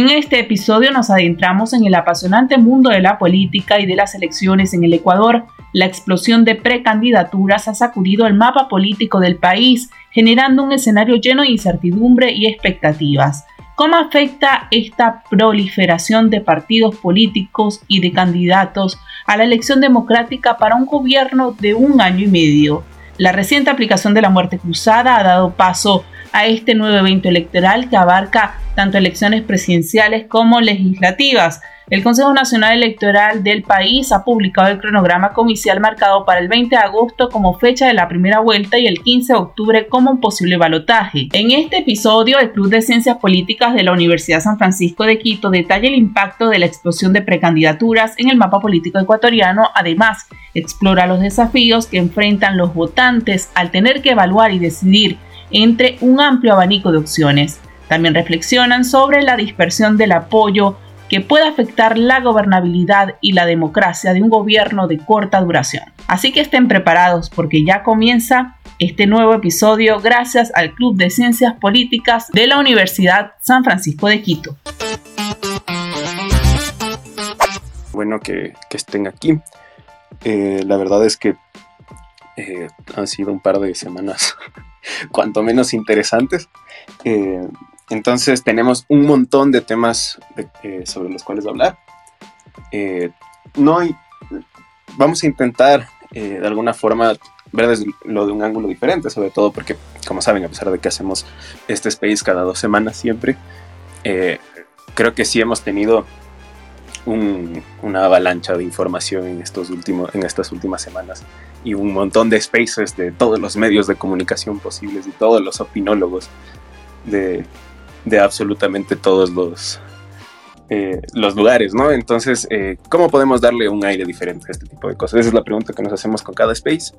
En este episodio nos adentramos en el apasionante mundo de la política y de las elecciones en el Ecuador. La explosión de precandidaturas ha sacudido el mapa político del país, generando un escenario lleno de incertidumbre y expectativas. ¿Cómo afecta esta proliferación de partidos políticos y de candidatos a la elección democrática para un gobierno de un año y medio? La reciente aplicación de la muerte cruzada ha dado paso a este nuevo evento electoral que abarca tanto elecciones presidenciales como legislativas. El Consejo Nacional Electoral del país ha publicado el cronograma comicial marcado para el 20 de agosto como fecha de la primera vuelta y el 15 de octubre como un posible balotaje. En este episodio, el Club de Ciencias Políticas de la Universidad San Francisco de Quito detalla el impacto de la explosión de precandidaturas en el mapa político ecuatoriano. Además, explora los desafíos que enfrentan los votantes al tener que evaluar y decidir entre un amplio abanico de opciones. También reflexionan sobre la dispersión del apoyo que puede afectar la gobernabilidad y la democracia de un gobierno de corta duración. Así que estén preparados porque ya comienza este nuevo episodio gracias al Club de Ciencias Políticas de la Universidad San Francisco de Quito. Bueno que, estén aquí. Eh, la verdad es que eh, han sido un par de semanas cuanto menos interesantes. Eh, entonces tenemos un montón de temas eh, sobre los cuales hablar. Eh, no hay, vamos a intentar de alguna forma ver desde de un ángulo diferente, sobre todo porque, como saben, a pesar de que hacemos este space cada dos semanas siempre, creo que sí hemos tenido una avalancha de información en, estos últimos, en estas últimas semanas y un montón de spaces de todos los medios de comunicación posibles y todos los opinólogos de, de absolutamente todos los, eh, los lugares, ¿no? Entonces, eh, ¿cómo podemos darle un aire diferente a este tipo de cosas? Esa es la pregunta que nos hacemos con cada space.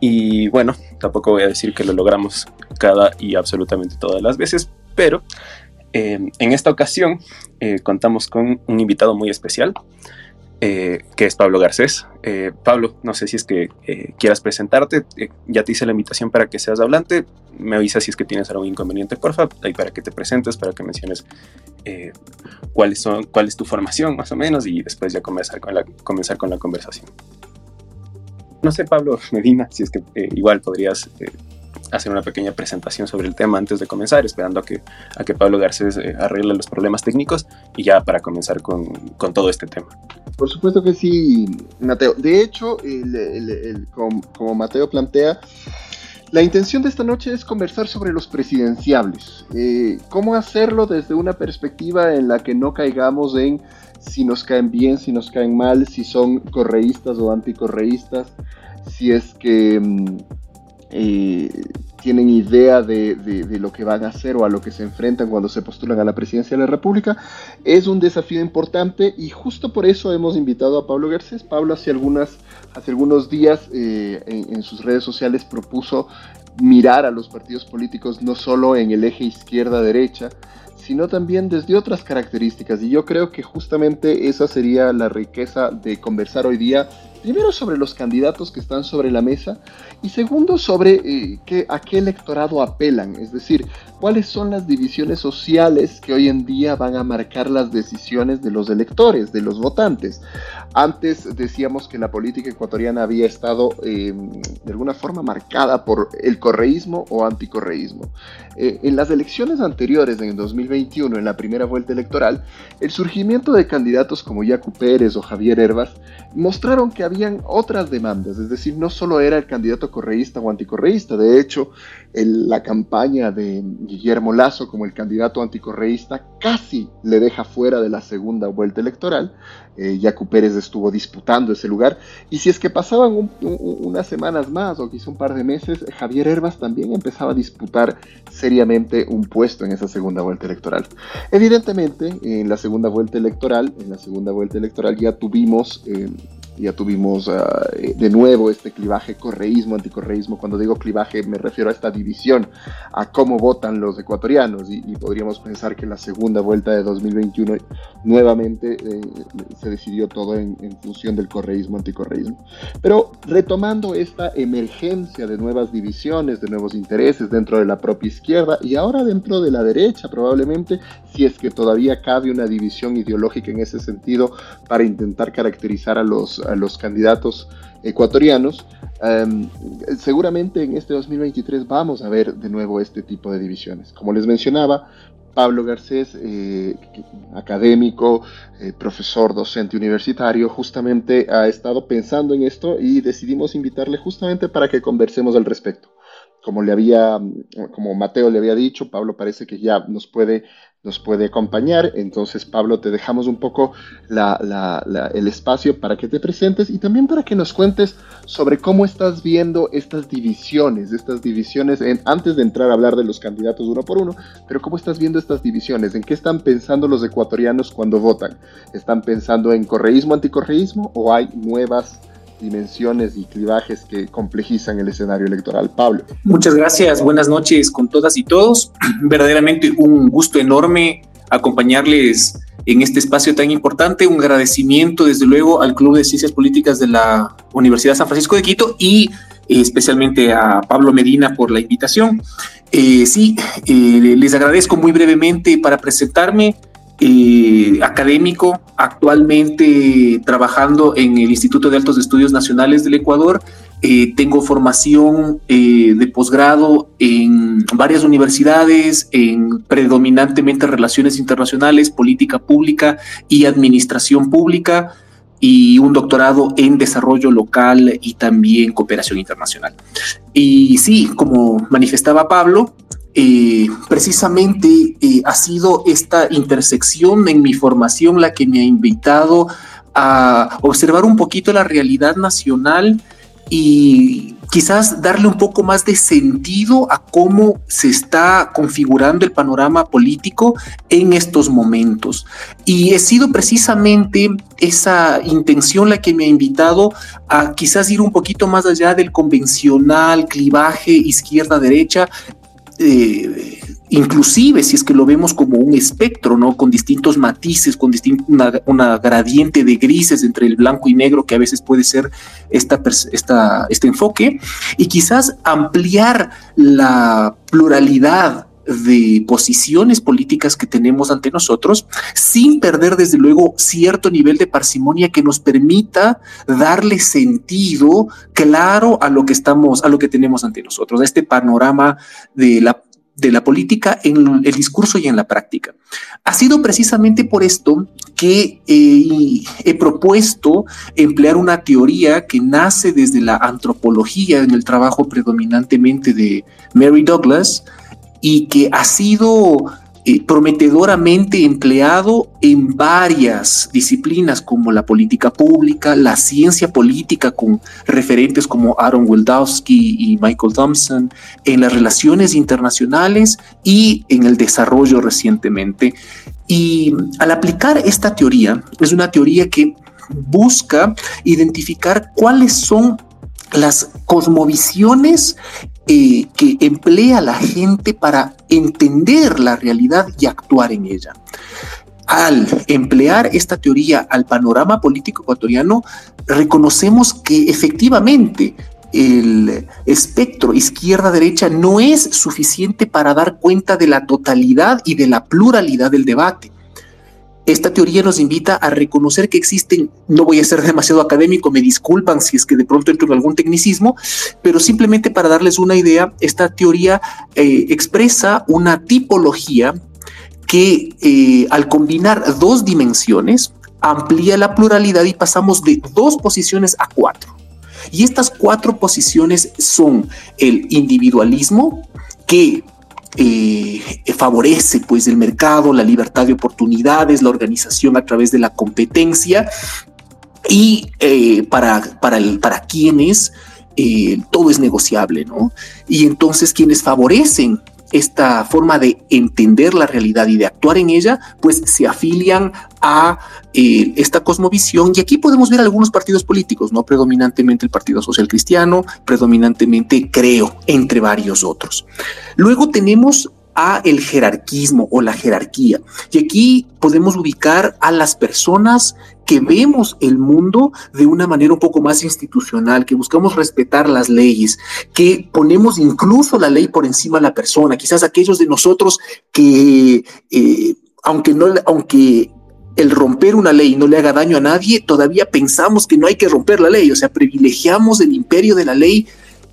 Y bueno, tampoco voy a decir que lo logramos cada y absolutamente todas las veces, pero eh, en esta ocasión eh, contamos con un invitado muy especial, eh, que es Pablo Garcés. Pablo, no sé si es que quieras presentarte, ya te hice la invitación para que seas hablante, me avisas si es que tienes algún inconveniente, porfa, ahí para que te presentes, para que menciones cuáles son, cuál es tu formación más o menos y después ya comenzar con la, comenzar con la conversación. No sé, Pablo Medina, si es que igual podrías hacer una pequeña presentación sobre el tema antes de comenzar, esperando a que, a que Pablo Garcés eh, arregle los problemas técnicos y ya para comenzar con, con, todo este tema. Por supuesto que sí, Mateo. De hecho, como, Mateo plantea, la intención de esta noche es conversar sobre los presidenciables. Eh, ¿Cómo hacerlo desde una perspectiva en la que no caigamos en si nos caen bien, si nos caen mal, si son correístas o anticorreístas, si es que mm, eh, tienen idea de, lo que van a hacer o a lo que se enfrentan cuando se postulan a la presidencia de la República. Es un desafío importante y justo por eso hemos invitado a Pablo Garcés. Pablo hace, algunas, hace algunos días eh, en, sus redes sociales propuso mirar a los partidos políticos no solo en el eje izquierda-derecha, sino también desde otras características. Y yo creo que justamente esa sería la riqueza de conversar hoy día primero sobre los candidatos que están sobre la mesa y segundo sobre eh, a qué electorado apelan, es decir, cuáles son las divisiones sociales que hoy en día van a marcar las decisiones de los electores, de los votantes. Antes decíamos que la política ecuatoriana había estado em, de alguna forma marcada por el correísmo o anticorreísmo. Eh, en las elecciones anteriores, en el 2021, en la primera vuelta electoral, el surgimiento de candidatos como Yacu Pérez o Javier Herbas mostraron que había habían otras demandas, es decir, no solo era el candidato correísta o anticorreísta, de hecho, la campaña de Guillermo Lazo como el candidato anticorreísta casi le deja fuera de la segunda vuelta electoral, eh, Yacu Pérez estuvo disputando ese lugar, y si es que pasaban unas semanas más o quizá un par de meses, Javier Herbas también empezaba a disputar seriamente un puesto en esa segunda vuelta electoral. Evidentemente, en la segunda vuelta electoral, en la segunda vuelta electoral ya tuvimos... Eh, ya tuvimos ah, eh, de nuevo este clivaje correísmo, anticorreísmo. Cuando digo clivaje me refiero a esta división, a cómo votan los ecuatorianos y, podríamos pensar que en la segunda vuelta de 2021 nuevamente eh, se decidió todo en, función del correísmo, anticorreísmo. Pero retomando esta emergencia de nuevas divisiones, de nuevos intereses dentro de la propia izquierda y ahora dentro de la derecha probablemente, si es que todavía cabe una división ideológica en ese sentido para intentar caracterizar a los a los candidatos ecuatorianos, em, seguramente en este 2023 vamos a ver de nuevo este tipo de divisiones. Como les mencionaba, Pablo Garcés, eh, académico, eh, profesor, docente universitario, justamente ha estado pensando en esto y decidimos invitarle justamente para que conversemos al respecto. Como le había, como Mateo le había dicho, Pablo parece que ya nos puede nos puede acompañar. Entonces, Pablo, te dejamos un poco el espacio para que te presentes y también para que nos cuentes sobre cómo estás viendo estas divisiones, estas divisiones, en, antes de entrar a hablar de los candidatos uno por uno, pero cómo estás viendo estas divisiones, en qué están pensando los ecuatorianos cuando votan. ¿Están pensando en correísmo, anticorreísmo o hay nuevas dimensiones y clivajes que complejizan el escenario electoral. Pablo. Muchas gracias, buenas noches con todas y todos. Verdaderamente un gusto enorme acompañarles en este espacio tan importante. Un agradecimiento, desde luego, al Club de Ciencias Políticas de la Universidad San Francisco de Quito y eh, especialmente a Pablo Medina por la invitación. Eh, sí, eh, les agradezco muy brevemente para presentarme. Eh, académico, actualmente trabajando en el Instituto de Altos Estudios Nacionales del Ecuador. Eh, tengo formación eh, de posgrado en varias universidades, en predominantemente relaciones internacionales, política pública y administración pública y un doctorado en desarrollo local y también cooperación internacional. Y sí, como manifestaba Pablo, eh, precisamente eh, ha sido esta intersección en mi formación la que me ha invitado a observar un poquito la realidad nacional y quizás darle un poco más de sentido a cómo se está configurando el panorama político en estos momentos. Y he sido precisamente esa intención la que me ha invitado a quizás ir un poquito más allá del convencional clivaje izquierda-derecha eh, inclusive si es que lo vemos como un espectro, ¿no? Con distintos matices, con una, gradiente de grises entre el blanco y negro que a veces puede ser esta, esta, este enfoque, y quizás ampliar la pluralidad de posiciones políticas que tenemos ante nosotros, sin perder desde luego cierto nivel de parsimonia que nos permita darle sentido claro a lo que estamos, a lo que tenemos ante nosotros, a este panorama de la de la política en el discurso y en la práctica. Ha sido precisamente por esto que eh, he propuesto emplear una teoría que nace desde la antropología en el trabajo predominantemente de Mary Douglas, y que ha sido prometedoramente empleado en varias disciplinas como la política pública, la ciencia política con referentes como Aaron Wildowski y Michael Thompson, en las relaciones internacionales y en el desarrollo recientemente. Y al aplicar esta teoría, es una teoría que busca identificar cuáles son las cosmovisiones eh, que emplea la gente para entender la realidad y actuar en ella. Al emplear esta teoría al panorama político ecuatoriano, reconocemos que efectivamente el espectro izquierda-derecha no es suficiente para dar cuenta de la totalidad y de la pluralidad del debate. Esta teoría nos invita a reconocer que existen, no voy a ser demasiado académico, me disculpan si es que de pronto entro en algún tecnicismo, pero simplemente para darles una idea, esta teoría eh, expresa una tipología que eh, al combinar dos dimensiones, amplía la pluralidad y pasamos de dos posiciones a cuatro. Y estas cuatro posiciones son el individualismo, que eh, favorece pues el mercado, la libertad de oportunidades, la organización a través de la competencia y eh, para, para, para quienes eh, todo es negociable, ¿no? Y entonces quienes favorecen esta forma de entender la realidad y de actuar en ella, pues se afilian a eh, esta cosmovisión. Y aquí podemos ver algunos partidos políticos, ¿no? Predominantemente el Partido Social Cristiano, predominantemente Creo, entre varios otros. Luego tenemos a el jerarquismo o la jerarquía. Y aquí podemos ubicar a las personas que vemos el mundo de una manera un poco más institucional, que buscamos respetar las leyes, que ponemos incluso la ley por encima de la persona, quizás aquellos de nosotros que, eh, aunque no, aunque el romper una ley no le haga daño a nadie, todavía pensamos que no hay que romper la ley, o sea, privilegiamos el imperio de la ley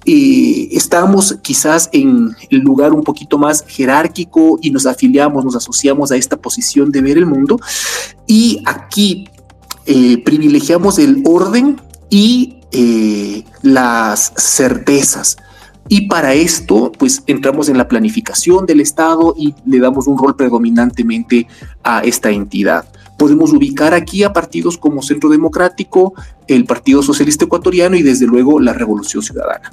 y estamos quizás en el lugar un poquito más jerárquico y nos afiliamos, nos asociamos a esta posición de ver el mundo. Y aquí eh, privilegiamos el orden y eh, las certezas. Y para esto, pues entramos en la planificación del Estado y le damos un rol predominantemente a esta entidad. Podemos ubicar aquí a partidos como Centro Democrático, el Partido Socialista Ecuatoriano y desde luego la Revolución Ciudadana.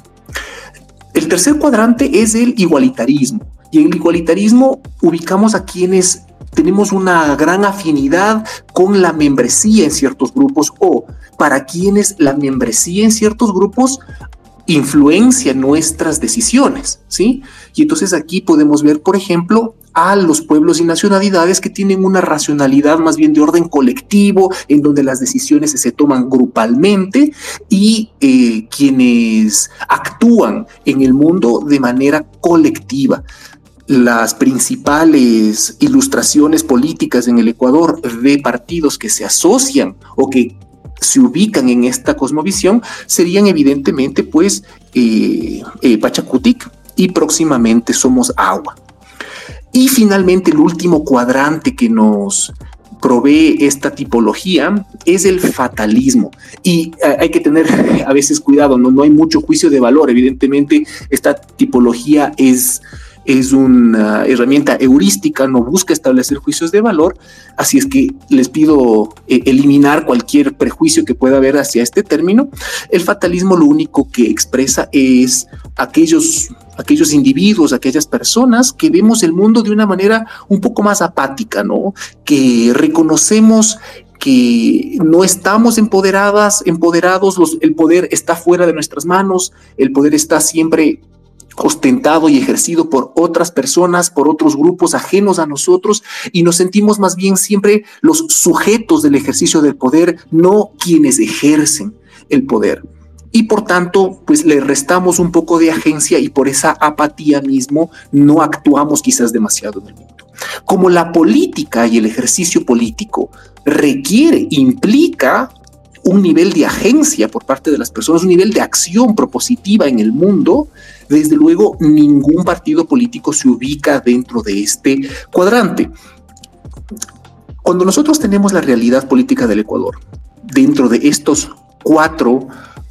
El tercer cuadrante es el igualitarismo. Y en el igualitarismo ubicamos a quienes tenemos una gran afinidad con la membresía en ciertos grupos o para quienes la membresía en ciertos grupos influencia nuestras decisiones, ¿sí? Y entonces aquí podemos ver, por ejemplo, a los pueblos y nacionalidades que tienen una racionalidad más bien de orden colectivo, en donde las decisiones se toman grupalmente y eh, quienes actúan en el mundo de manera colectiva las principales ilustraciones políticas en el Ecuador de partidos que se asocian o que se ubican en esta cosmovisión serían evidentemente pues eh, eh, Pachacutic y próximamente Somos Agua. Y finalmente el último cuadrante que nos provee esta tipología es el fatalismo. Y eh, hay que tener a veces cuidado, no, no hay mucho juicio de valor. Evidentemente, esta tipología es es una herramienta heurística, no busca establecer juicios de valor, así es que les pido eh, eliminar cualquier prejuicio que pueda haber hacia este término. El fatalismo lo único que expresa es aquellos, aquellos individuos, aquellas personas que vemos el mundo de una manera un poco más apática, ¿no? Que reconocemos que no estamos empoderadas, empoderados, el poder está fuera de nuestras manos, el poder está siempre ostentado y ejercido por otras personas, por otros grupos ajenos a nosotros, y nos sentimos más bien siempre los sujetos del ejercicio del poder, no quienes ejercen el poder. Y por tanto, pues le restamos un poco de agencia y por esa apatía mismo no actuamos quizás demasiado en el mundo. Como la política y el ejercicio político requiere, implica un nivel de agencia por parte de las personas, un nivel de acción propositiva en el mundo, desde luego ningún partido político se ubica dentro de este cuadrante. Cuando nosotros tenemos la realidad política del Ecuador dentro de estos cuatro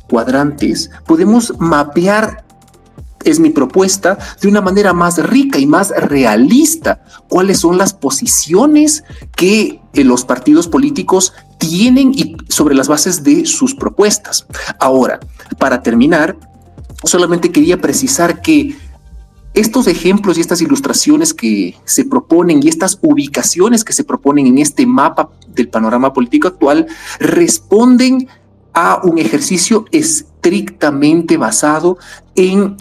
cuadrantes, podemos mapear es mi propuesta, de una manera más rica y más realista, cuáles son las posiciones que eh, los partidos políticos tienen y sobre las bases de sus propuestas. Ahora, para terminar, solamente quería precisar que estos ejemplos y estas ilustraciones que se proponen y estas ubicaciones que se proponen en este mapa del panorama político actual responden a un ejercicio estrictamente basado en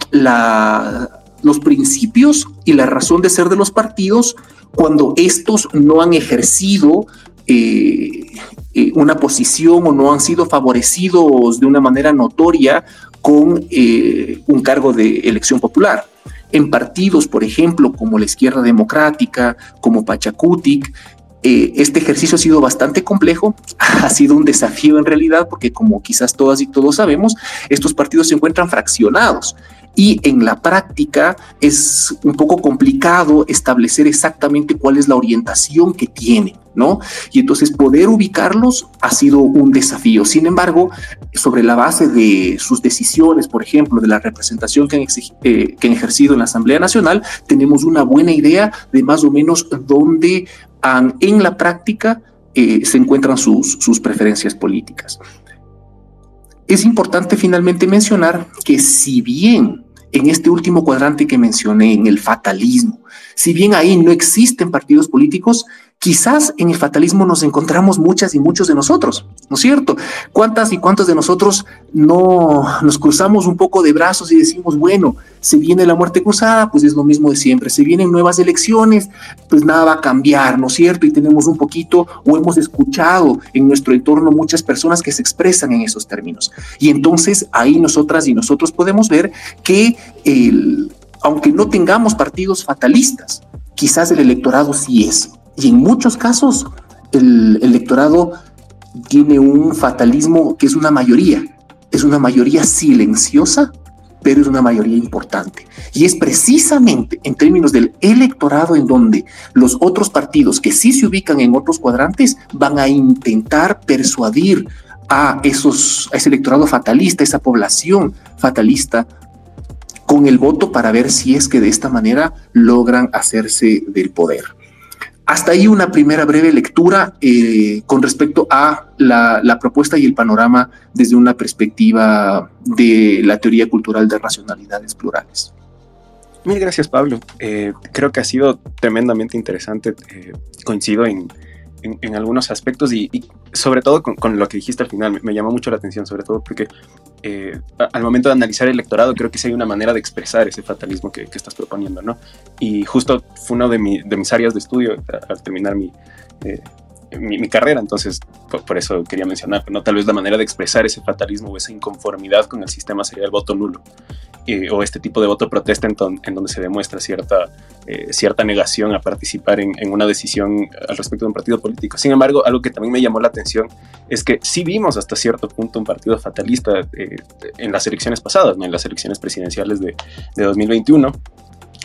los principios y la razón de ser de los partidos cuando estos no han ejercido eh, eh, una posición o no han sido favorecidos de una manera notoria con eh, un cargo de elección popular. En partidos, por ejemplo, como la Izquierda Democrática, como Pachacutic, eh, este ejercicio ha sido bastante complejo, ha sido un desafío en realidad, porque como quizás todas y todos sabemos, estos partidos se encuentran fraccionados y en la práctica es un poco complicado establecer exactamente cuál es la orientación que tienen. ¿No? Y entonces poder ubicarlos ha sido un desafío. Sin embargo, sobre la base de sus decisiones, por ejemplo, de la representación que han, eh, que han ejercido en la Asamblea Nacional, tenemos una buena idea de más o menos dónde en la práctica eh, se encuentran sus, sus preferencias políticas. Es importante finalmente mencionar que si bien en este último cuadrante que mencioné, en el fatalismo. Si bien ahí no existen partidos políticos, quizás en el fatalismo nos encontramos muchas y muchos de nosotros, ¿no es cierto? ¿Cuántas y cuántos de nosotros no nos cruzamos un poco de brazos y decimos, bueno, se viene la muerte cruzada, pues es lo mismo de siempre, se vienen nuevas elecciones, pues nada va a cambiar, ¿no es cierto? Y tenemos un poquito o hemos escuchado en nuestro entorno muchas personas que se expresan en esos términos. Y entonces ahí nosotras y nosotros podemos ver que el, aunque no tengamos partidos fatalistas, quizás el electorado sí es. Y en muchos casos el electorado tiene un fatalismo que es una mayoría, es una mayoría silenciosa, pero es una mayoría importante. Y es precisamente en términos del electorado en donde los otros partidos que sí se ubican en otros cuadrantes van a intentar persuadir a, esos, a ese electorado fatalista, esa población fatalista, con el voto para ver si es que de esta manera logran hacerse del poder. Hasta ahí una primera breve lectura eh, con respecto a la, propuesta y el panorama desde una perspectiva de la teoría cultural de racionalidades plurales. Mil gracias, Pablo. Eh, creo que ha sido tremendamente interesante. Eh, coincido en, en, algunos aspectos y, sobre todo con, lo que dijiste al final, me, llamó mucho la atención, sobre todo porque eh, al momento de analizar el electorado creo que sí hay una manera de expresar ese fatalismo que, estás proponiendo, ¿no? Y justo fue una de, de mis áreas de estudio al terminar mi, eh, mi, carrera, entonces por, eso quería mencionar, ¿no? Tal vez la manera de expresar ese fatalismo o esa inconformidad con el sistema sería el voto nulo. o este tipo de voto protesta en, donde se demuestra cierta, eh, cierta negación a participar en, una decisión al respecto de un partido político. Sin embargo, algo que también me llamó la atención es que sí vimos hasta cierto punto un partido fatalista eh, en las elecciones pasadas, ¿no? en las elecciones presidenciales de, de 2021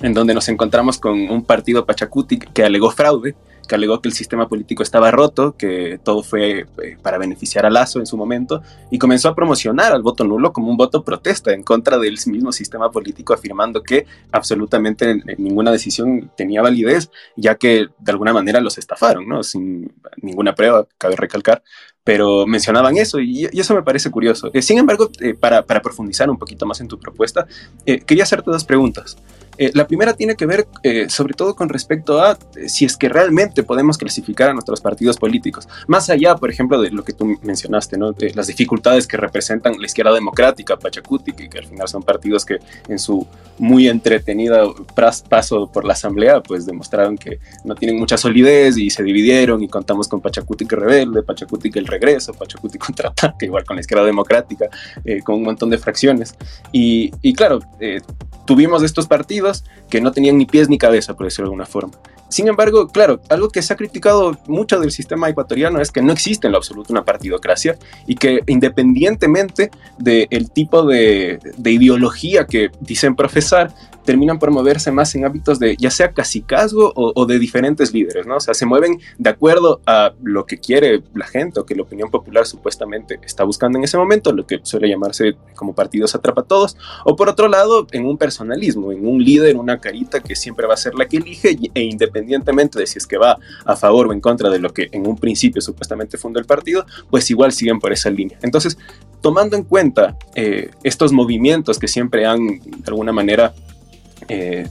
en donde nos encontramos con un partido Pachacuti que alegó fraude que alegó que el sistema político estaba roto, que todo fue eh, para beneficiar a Lazo en su momento, y comenzó a promocionar al voto nulo como un voto protesta en contra del mismo sistema político, afirmando que absolutamente ninguna decisión tenía validez, ya que de alguna manera los estafaron, ¿no? Sin ninguna prueba, cabe recalcar, pero mencionaban eso y, eso me parece curioso. Eh, sin embargo, eh, para, para, profundizar un poquito más en tu propuesta, quería hacerte dos preguntas. Eh, la primera tiene que ver eh, sobre todo con respecto a eh, si es que realmente podemos clasificar a nuestros partidos políticos. Más allá, por ejemplo, de lo que tú mencionaste, ¿no? De las dificultades que representan la izquierda democrática, Pachacuti, que, al final son partidos que en su muy entretenida paso por la asamblea, pues demostraron que no tienen mucha solidez y se dividieron y contamos con Pachacuti que rebelde, Pachacuti que el regreso, Pachacuti contraataque, igual con la izquierda democrática, con un montón de fracciones. Y, y claro, tuvimos estos partidos que no tenían ni pies ni cabeza, por decirlo de alguna forma. Sin embargo, claro, algo que se ha criticado mucho del sistema ecuatoriano es que no existe en lo absoluto una partidocracia y que independientemente del tipo de, de ideología que dicen profesar, terminan por moverse más en hábitos de ya sea casicazgo o, o, de diferentes líderes, ¿no? O sea, se mueven de acuerdo a lo que quiere la gente o que la opinión popular supuestamente está buscando en ese momento, lo que suele llamarse como partidos atrapa todos, o por otro lado, en un personalismo, en un líder, una carita que siempre va a ser la que elige e independientemente de si es que va a favor o en contra de lo que en un principio supuestamente fundó el partido, pues igual siguen por esa línea. Entonces, tomando en cuenta eh, estos movimientos que siempre han de alguna manera eh,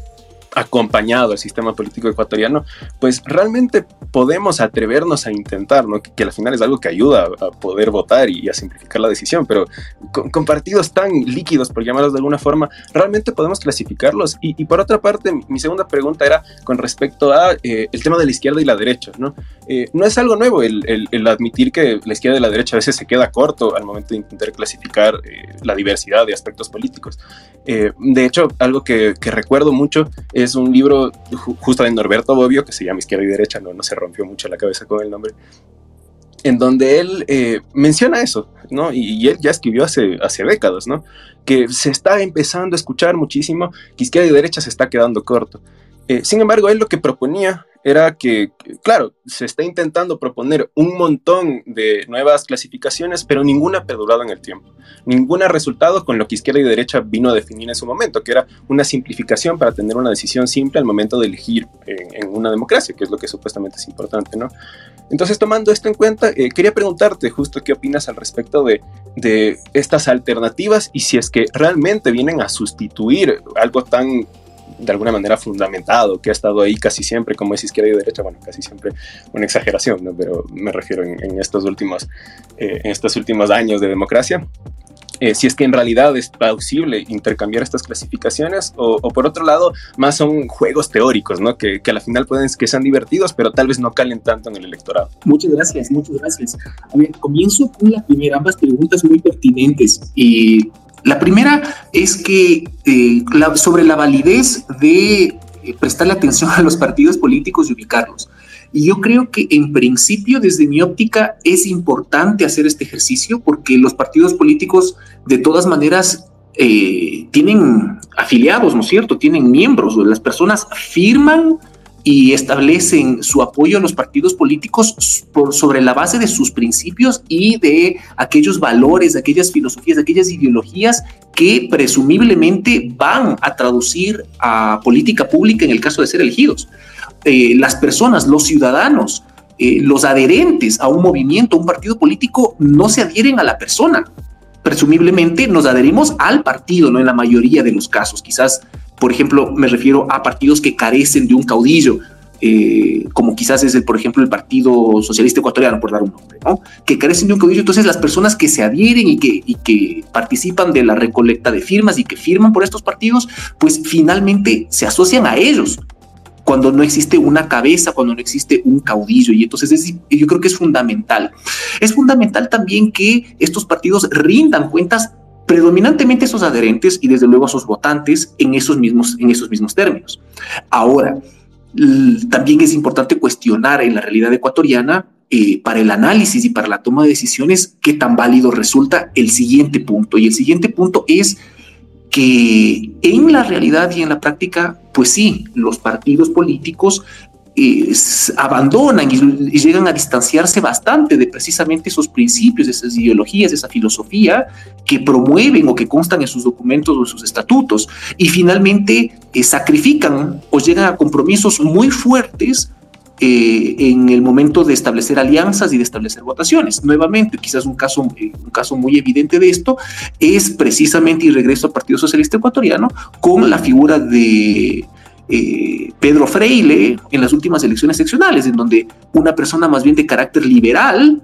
acompañado al sistema político ecuatoriano, pues realmente podemos atrevernos a intentar, ¿no? que, al final es algo que ayuda a, poder votar y, a simplificar la decisión, pero con, partidos tan líquidos, por llamarlos de alguna forma, realmente podemos clasificarlos. Y, por otra parte, mi, segunda pregunta era con respecto a eh, el tema de la izquierda y la derecha. No, eh, no es algo nuevo el, el, admitir que la izquierda y la derecha a veces se queda corto al momento de intentar clasificar la diversidad de aspectos políticos. de hecho, algo que, que recuerdo mucho es es un libro justo de Norberto Bobbio, que se llama Izquierda y Derecha, no, no se rompió mucho la cabeza con el nombre, en donde él eh, menciona eso, ¿no? Y, él ya escribió hace, hace décadas, ¿no? Que se está empezando a escuchar muchísimo, que izquierda y derecha se está quedando corto. Eh, sin embargo, él lo que proponía era que, claro, se está intentando proponer un montón de nuevas clasificaciones, pero ninguna ha perdurado en el tiempo. Ninguna ha resultado con lo que izquierda y derecha vino a definir en su momento, que era una simplificación para tener una decisión simple al momento de elegir en, una democracia, que es lo que supuestamente es importante, ¿no? Entonces, tomando esto en cuenta, eh, quería preguntarte justo qué opinas al respecto de, de estas alternativas y si es que realmente vienen a sustituir algo tan de alguna manera fundamentado, que ha estado ahí casi siempre, como es izquierda y derecha, bueno, casi siempre una exageración, ¿no? pero me refiero en, estos, últimos, eh, en estos últimos años de democracia. Eh, si es que en realidad es posible intercambiar estas clasificaciones o, por otro lado más son juegos teóricos, ¿no? Que, que a la final pueden que sean divertidos, pero tal vez no calen tanto en el electorado. Muchas gracias, muchas gracias. A ver, comienzo con la primera, ambas preguntas muy pertinentes. y la primera es que eh, sobre la validez de eh, prestarle atención a los partidos políticos y ubicarlos. Y yo creo que en principio, desde mi óptica, es importante hacer este ejercicio porque los partidos políticos, de todas maneras, eh, tienen afiliados, ¿no es cierto? Tienen miembros, las personas firman y establecen su apoyo a los partidos políticos sobre la base de sus principios y de aquellos valores, de aquellas filosofías, de aquellas ideologías que presumiblemente van a traducir a política pública en el caso de ser elegidos. Eh, las personas, los ciudadanos, eh, los adherentes a un movimiento, a un partido político, no se adhieren a la persona. Presumiblemente nos adherimos al partido, no en la mayoría de los casos. Quizás por ejemplo, me refiero a partidos que carecen de un caudillo, eh, como quizás es el, por ejemplo, el Partido Socialista Ecuatoriano, por dar un nombre, ¿no? que carecen de un caudillo. Entonces, las personas que se adhieren y que, y que participan de la recolecta de firmas y que firman por estos partidos, pues finalmente se asocian a ellos cuando no existe una cabeza, cuando no existe un caudillo. Y entonces es, yo creo que es fundamental. Es fundamental también que estos partidos rindan cuentas predominantemente esos adherentes y desde luego a sus votantes en esos mismos, en esos mismos términos. Ahora, también es importante cuestionar en la realidad ecuatoriana eh, para el análisis y para la toma de decisiones qué tan válido resulta el siguiente punto. Y el siguiente punto es que en la realidad y en la práctica, pues sí, los partidos políticos abandonan y, llegan a distanciarse bastante de precisamente esos principios, esas ideologías, esa filosofía que promueven o que constan en sus documentos o en sus estatutos. Y finalmente eh, sacrifican o llegan a compromisos muy fuertes eh, en el momento de establecer alianzas y de establecer votaciones. Nuevamente, quizás un caso, eh, un caso muy evidente de esto es precisamente, y regreso al Partido Socialista Ecuatoriano, con la figura de eh, Pedro Freile en las últimas elecciones seccionales, en donde una persona más bien de carácter liberal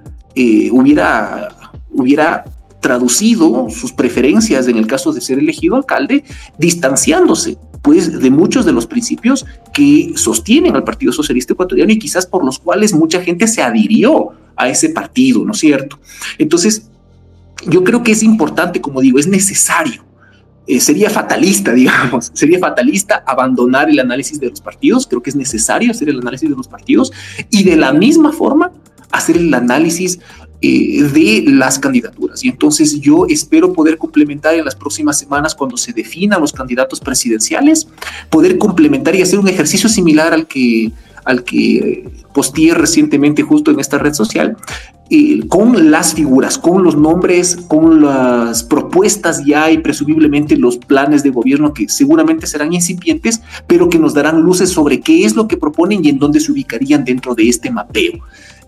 hubiera, hubiera traducido sus preferencias en el caso de ser elegido alcalde, distanciándose pues de muchos de los principios que sostienen al Partido Socialista Ecuatoriano y quizás por los cuales mucha gente se adhirió a ese partido, ¿no es cierto? Entonces, yo creo que es importante, como digo, es necesario eh, sería fatalista, digamos, sería fatalista abandonar el análisis de los partidos. Creo que es necesario hacer el análisis de los partidos y de la misma forma hacer el análisis eh, de las candidaturas. Y entonces yo espero poder complementar en las próximas semanas, cuando se definan los candidatos presidenciales, poder complementar y hacer un ejercicio similar al que al que posteé recientemente justo en esta red social, con las figuras, con los nombres, con las propuestas ya y presumiblemente los planes de gobierno que seguramente serán incipientes, pero que nos darán luces sobre qué es lo que proponen y en dónde se ubicarían dentro de este mapeo.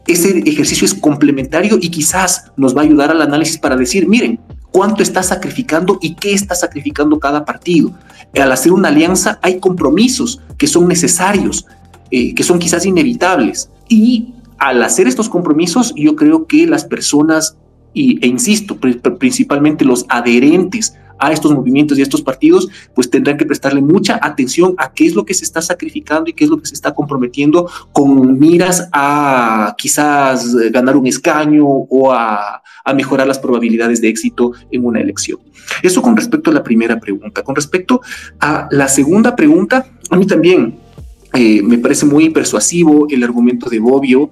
Ese ejercicio es complementario y quizás nos va a ayudar al análisis para decir, miren, cuánto está sacrificando y qué está sacrificando cada partido. Al hacer una alianza hay compromisos que son necesarios, eh, que son quizás inevitables. Y al hacer estos compromisos, yo creo que las personas, y, e insisto, principalmente los adherentes a estos movimientos y a estos partidos, pues tendrán que prestarle mucha atención a qué es lo que se está sacrificando y qué es lo que se está comprometiendo con miras a quizás ganar un escaño o a, a mejorar las probabilidades de éxito en una elección. Eso con respecto a la primera pregunta. Con respecto a la segunda pregunta, a mí también eh, me parece muy persuasivo el argumento de Bobbio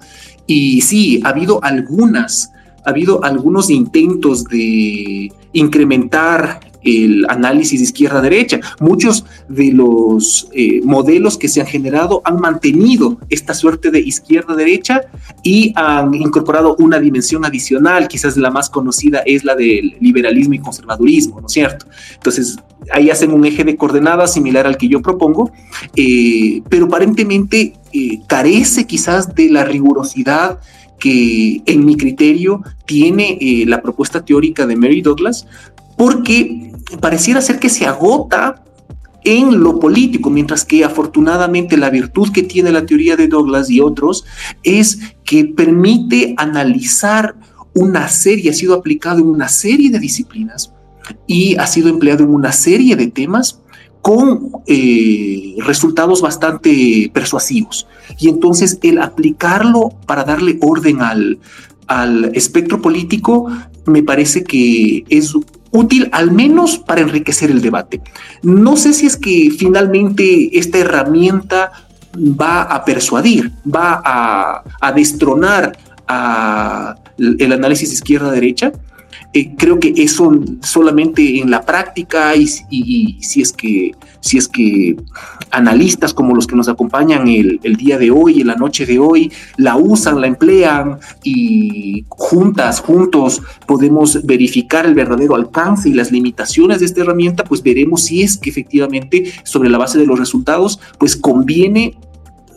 y sí, ha habido algunas, ha habido algunos intentos de incrementar el análisis izquierda-derecha. Muchos de los eh, modelos que se han generado han mantenido esta suerte de izquierda-derecha y han incorporado una dimensión adicional, quizás la más conocida es la del liberalismo y conservadurismo, ¿no es cierto? Entonces, ahí hacen un eje de coordenadas similar al que yo propongo, eh, pero aparentemente eh, carece quizás de la rigurosidad que en mi criterio tiene la propuesta teórica de Mary Douglas, porque pareciera ser que se agota en lo político, mientras que afortunadamente la virtud que tiene la teoría de Douglas y otros es que permite analizar una serie, ha sido aplicado en una serie de disciplinas y ha sido empleado en una serie de temas con eh, resultados bastante persuasivos. Y entonces el aplicarlo para darle orden al, al espectro político me parece que es útil al menos para enriquecer el debate. No sé si es que finalmente esta herramienta va a persuadir, va a, destronar el análisis izquierda-derecha, eh, creo que eso solamente en la práctica y, si es que si es que analistas como los que nos acompañan el, día de hoy, en la noche de hoy, la usan, la emplean y juntas, juntos podemos verificar el verdadero alcance y las limitaciones de esta herramienta, pues veremos si es que efectivamente sobre la base de los resultados, pues conviene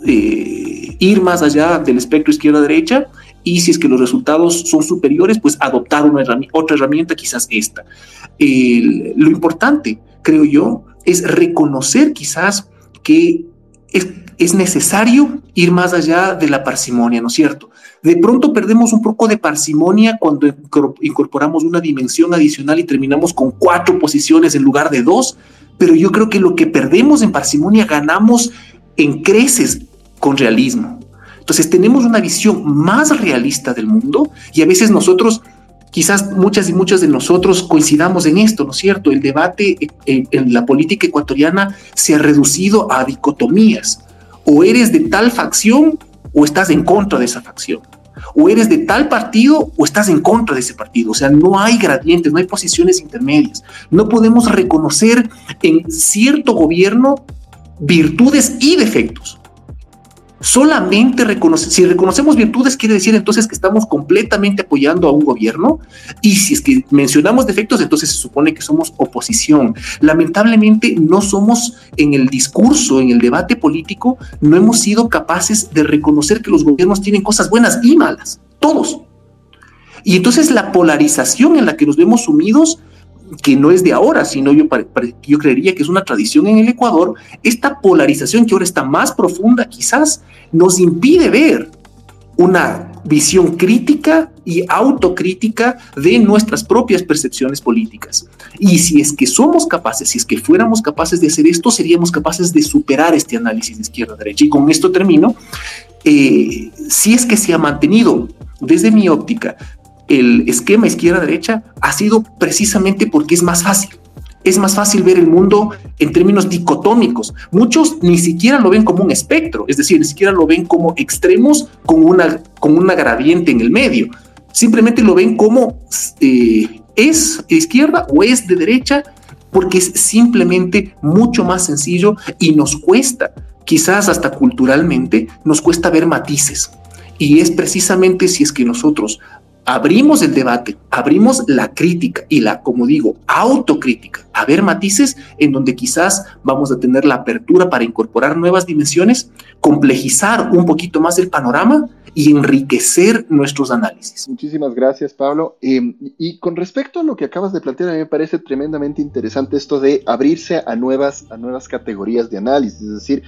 eh, ir más allá del espectro izquierda-derecha y si es que los resultados son superiores, pues adoptar una otra herramienta, quizás esta. lo importante, creo yo, es reconocer quizás que es, es necesario ir más allá de la parsimonia, ¿no es cierto? De pronto perdemos un poco de parsimonia cuando incorporamos una dimensión adicional y terminamos con cuatro posiciones en lugar de dos, pero yo creo que lo que perdemos en parsimonia ganamos en creces con realismo. Entonces tenemos una visión más realista del mundo y a veces nosotros, quizás muchas y muchas de nosotros coincidamos en esto, ¿no es cierto? El debate en, la política ecuatoriana se ha reducido a dicotomías. O eres de tal facción o estás en contra de esa facción. O eres de tal partido o estás en contra de ese partido. O sea, no hay gradientes, no hay posiciones intermedias. No podemos reconocer en cierto gobierno virtudes y defectos solamente reconoce, si reconocemos virtudes, quiere decir entonces que estamos completamente apoyando a un gobierno. Y si es que mencionamos defectos, entonces se supone que somos oposición. Lamentablemente no somos en el discurso, en el debate político, no hemos sido capaces de reconocer que los gobiernos tienen cosas buenas y malas, todos. Y entonces la polarización en la que nos vemos sumidos que no es de ahora, sino yo, yo creería que es una tradición en el Ecuador, esta polarización que ahora está más profunda quizás nos impide ver una visión crítica y autocrítica de nuestras propias percepciones políticas. Y si es que somos capaces, si es que fuéramos capaces de hacer esto, seríamos capaces de superar este análisis de izquierda-derecha. Y con esto termino. Eh, si es que se ha mantenido desde mi óptica el esquema izquierda-derecha ha sido precisamente porque es más fácil. Es más fácil ver el mundo en términos dicotómicos. Muchos ni siquiera lo ven como un espectro, es decir, ni siquiera lo ven como extremos con una, con una gradiente en el medio. Simplemente lo ven como eh, es de izquierda o es de derecha, porque es simplemente mucho más sencillo y nos cuesta, quizás hasta culturalmente, nos cuesta ver matices. Y es precisamente si es que nosotros abrimos el debate, abrimos la crítica y la, como digo, autocrítica, a ver matices en donde quizás vamos a tener la apertura para incorporar nuevas dimensiones, complejizar un poquito más el panorama y enriquecer nuestros análisis. Muchísimas gracias, Pablo. Em, y con respecto a lo que acabas de plantear, a mí me parece tremendamente interesante esto de abrirse a nuevas, a nuevas categorías de análisis. Es decir,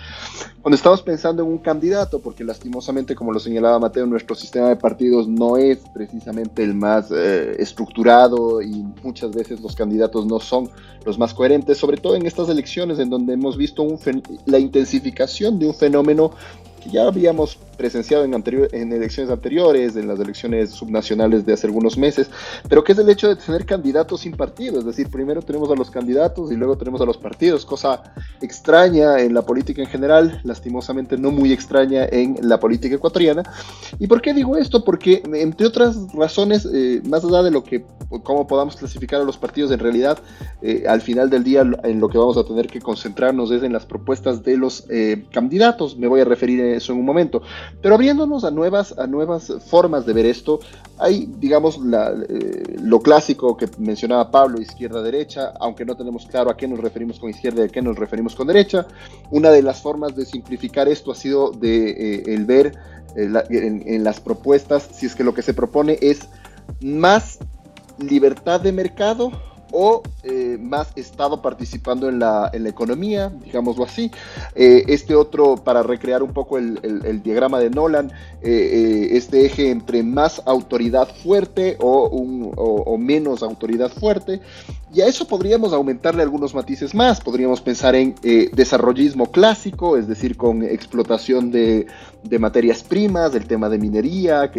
cuando estamos pensando en un candidato, porque lastimosamente, como lo señalaba Mateo, nuestro sistema de partidos no es precisamente el más eh, estructurado y muchas veces los candidatos no son los más coherentes, sobre todo en estas elecciones en donde hemos visto un la intensificación de un fenómeno que ya habíamos presenciado en, en elecciones anteriores, en las elecciones subnacionales de hace algunos meses, pero que es el hecho de tener candidatos sin partido, es decir, primero tenemos a los candidatos y luego tenemos a los partidos, cosa extraña en la política en general, lastimosamente no muy extraña en la política ecuatoriana. ¿Y por qué digo esto? Porque entre otras razones, eh, más allá de lo que, cómo podamos clasificar a los partidos en realidad, eh, al final del día en lo que vamos a tener que concentrarnos es en las propuestas de los eh, candidatos, me voy a referir a eso en un momento, pero abriéndonos a nuevas, a nuevas formas de ver esto, hay, digamos, lo clásico que mencionaba Pablo, izquierda-derecha, aunque no tenemos claro a qué nos referimos con izquierda y a qué nos referimos con derecha. Una de las formas de simplificar esto ha sido de el ver en, las propuestas si es que lo que se propone es más libertad de mercado o eh, más Estado participando en la, economía, digámoslo así. Eh, este otro, para recrear un poco el, diagrama de Nolan, eh, este eje entre más autoridad fuerte o, un, o, menos autoridad fuerte. Y a eso podríamos aumentarle algunos matices más. Podríamos pensar en desarrollismo clásico, es decir, con explotación de, materias primas, del tema de minería,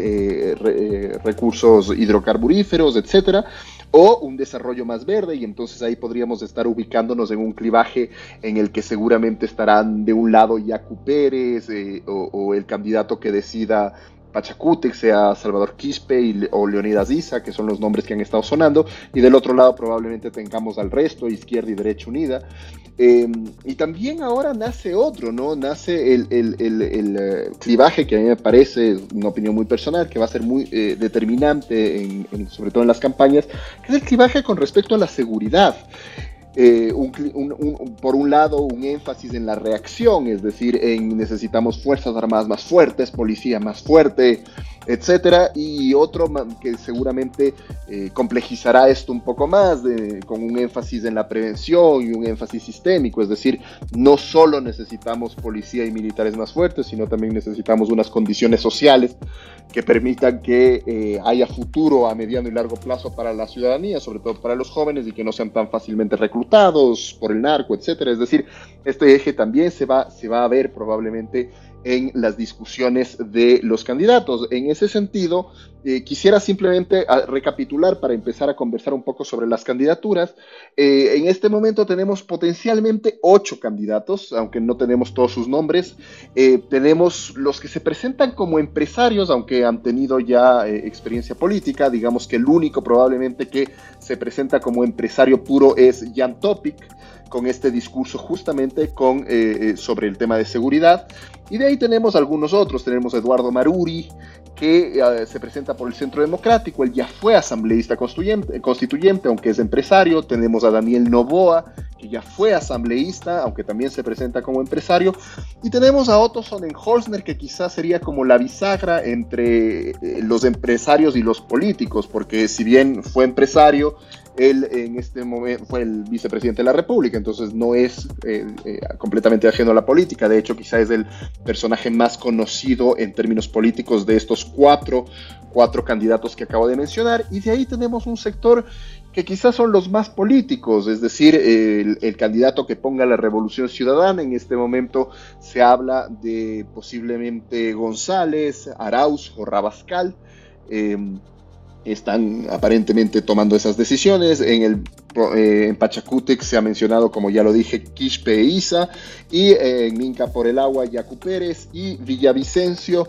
recursos hidrocarburíferos, etcétera o un desarrollo más verde y entonces ahí podríamos estar ubicándonos en un clivaje en el que seguramente estarán de un lado Yacu Pérez eh, o, el candidato que decida Pachacútec, sea Salvador Quispe o Leonidas Isa, que son los nombres que han estado sonando, y del otro lado probablemente tengamos al resto, izquierda y derecha unida. Em, y también ahora nace otro, ¿no? Nace el, eh, clivaje que a mí me parece, una opinión muy personal, que va a ser muy eh, determinante, sobre todo en las campañas, que es el clivaje con respecto a la seguridad. Eh, por un lado, un énfasis en la reacción, es decir, en necesitamos fuerzas armadas más fuertes, policía más fuerte, etcétera, y otro que seguramente eh, complejizará esto un poco más, con un énfasis en la prevención y un énfasis sistémico, es decir, no solo necesitamos policía y militares más fuertes, sino también necesitamos unas condiciones sociales que permitan que eh, haya futuro a mediano y largo plazo para la ciudadanía, sobre todo para los jóvenes y que no sean tan fácilmente reclutados por el narco, etcétera. Es decir, este eje también se va, se va a ver probablemente en las discusiones de los candidatos. En ese sentido, eh, quisiera simplemente ah, recapitular para empezar a conversar un poco sobre las candidaturas. Eh, en este momento tenemos potencialmente ocho candidatos, aunque no tenemos todos sus nombres. Eh, tenemos los que se presentan como empresarios, aunque han tenido ya experiencia política. Digamos que el único probablemente que se presenta como empresario puro es Jan Topic con este discurso justamente con, sobre el tema de seguridad. Y de ahí tenemos algunos otros, tenemos a Eduardo Maruri, que eh, se presenta por el Centro Democrático, él ya fue asambleísta constituyente, aunque es empresario, tenemos a Daniel Novoa, que ya fue asambleísta, aunque también se presenta como empresario, y tenemos a Otto Sonnenholzner, que quizás sería como la bisagra entre eh, los empresarios y los políticos, porque si bien fue empresario, él en este momento fue el vicepresidente de la República, entonces no es eh, eh, completamente ajeno a la política. De hecho, quizá es el personaje más conocido en términos políticos de estos cuatro, cuatro candidatos que acabo de mencionar. Y de ahí tenemos un sector que quizás son los más políticos, es decir, el, candidato que ponga la revolución ciudadana. En este momento se habla de posiblemente González, Arauz o Rabascal. Em, están aparentemente tomando esas decisiones. En el eh, en Pachacútec se ha mencionado, como ya lo dije, Quispe e Isa, y eh, en Minca por el Agua, Yacu Pérez y Villavicencio,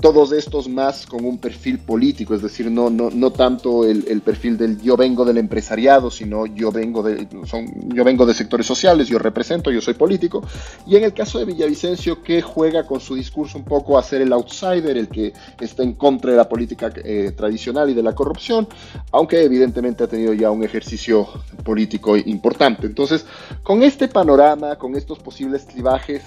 todos estos más con un perfil político, es decir, no, no, no tanto el, perfil del yo vengo del empresariado, sino yo vengo, de, son, yo vengo de sectores sociales, yo represento, yo soy político, y en el caso de Villavicencio, que juega con su discurso un poco a ser el outsider, el que está en contra de la política eh, tradicional y de la corrupción, aunque evidentemente ha tenido ya un ejercicio político importante. Entonces, con este panorama, con estos posibles clivajes,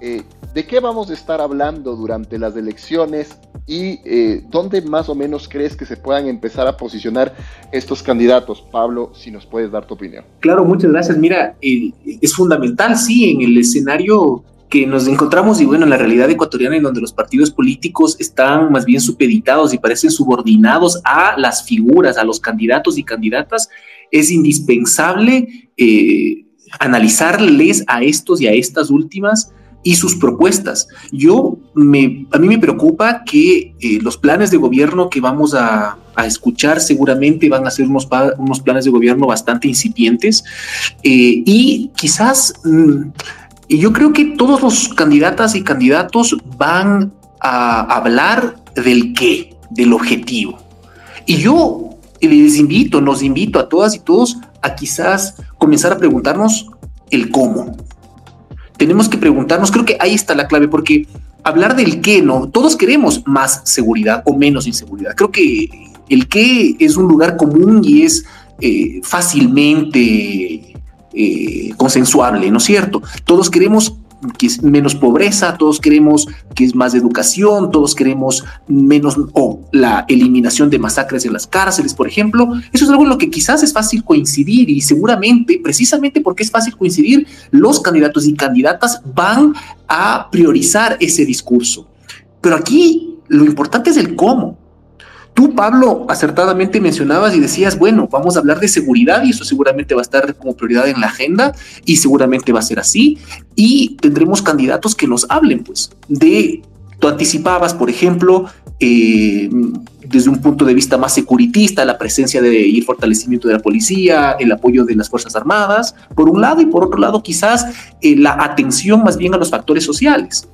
eh, ¿de qué vamos a estar hablando durante las elecciones y eh, dónde más o menos crees que se puedan empezar a posicionar estos candidatos? Pablo, si nos puedes dar tu opinión. Claro, muchas gracias. Mira, es fundamental, sí, en el escenario que nos encontramos y bueno, en la realidad ecuatoriana en donde los partidos políticos están más bien supeditados y parecen subordinados a las figuras, a los candidatos y candidatas, es indispensable eh, analizarles a estos y a estas últimas y sus propuestas. Yo me, a mí me preocupa que eh, los planes de gobierno que vamos a, escuchar seguramente van a ser unos, unos, planes de gobierno bastante incipientes eh, y quizás mm, yo creo que todos los candidatas y candidatos van a hablar del qué, del objetivo. Y yo les invito, nos invito a todas y todos a quizás comenzar a preguntarnos el cómo. Tenemos que preguntarnos, creo que ahí está la clave, porque hablar del qué, ¿no? Todos queremos más seguridad o menos inseguridad. Creo que el qué es un lugar común y es eh, fácilmente eh, consensuable, ¿no es cierto? Todos queremos que es menos pobreza, todos queremos que es más educación, todos queremos menos o la eliminación de masacres en las cárceles, por ejemplo. Eso es algo en lo que quizás es fácil coincidir y seguramente, precisamente porque es fácil coincidir, los candidatos y candidatas van a priorizar ese discurso. Pero aquí lo importante es el cómo. Tú, Pablo, acertadamente mencionabas y decías, bueno, vamos a hablar de seguridad y eso seguramente va a estar como prioridad en la agenda y seguramente va a ser así. Y tendremos candidatos que nos hablen, pues, de, tú anticipabas, por ejemplo, eh, desde un punto de vista más securitista, la presencia de y fortalecimiento de la policía, el apoyo de las Fuerzas Armadas, por un lado, y por otro lado, quizás eh, la atención más bien a los factores sociales.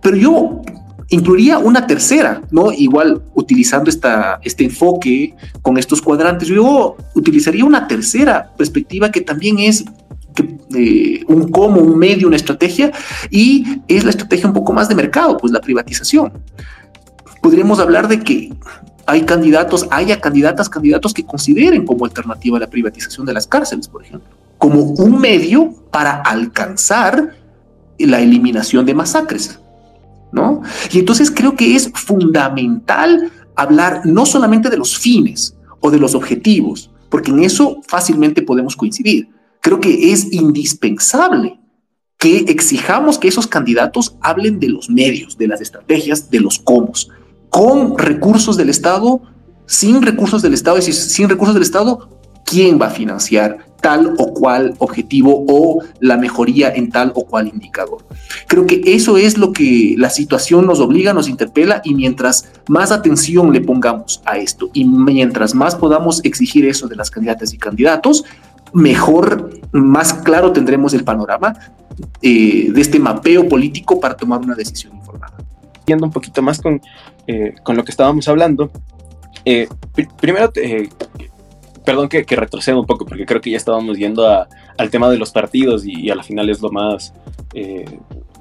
Pero yo incluiría una tercera, ¿no? Igual utilizando esta, este enfoque con estos cuadrantes, yo utilizaría una tercera perspectiva que también es eh, un cómo, un medio, una estrategia, y es la estrategia un poco más de mercado, pues la privatización. Podríamos hablar de que hay candidatos, haya candidatas, candidatos que consideren como alternativa la privatización de las cárceles, por ejemplo, como un medio para alcanzar la eliminación de masacres. ¿No? Y entonces creo que es fundamental hablar no solamente de los fines o de los objetivos, porque en eso fácilmente podemos coincidir. Creo que es indispensable que exijamos que esos candidatos hablen de los medios, de las estrategias, de los cómo, con recursos del Estado, sin recursos del Estado, y sin recursos del Estado, quién va a financiar tal o cual objetivo o la mejoría en tal o cual indicador. Creo que eso es lo que la situación nos obliga, nos interpela y mientras más atención le pongamos a esto y mientras más podamos exigir eso de las candidatas y candidatos, mejor, más claro tendremos el panorama eh, de este mapeo político para tomar una decisión informada. Yendo un poquito más con, eh, con lo que estábamos hablando, eh, primero perdón que, que, retrocedo un poco, porque creo que ya estábamos yendo al tema de los partidos y, a la final es lo más, eh,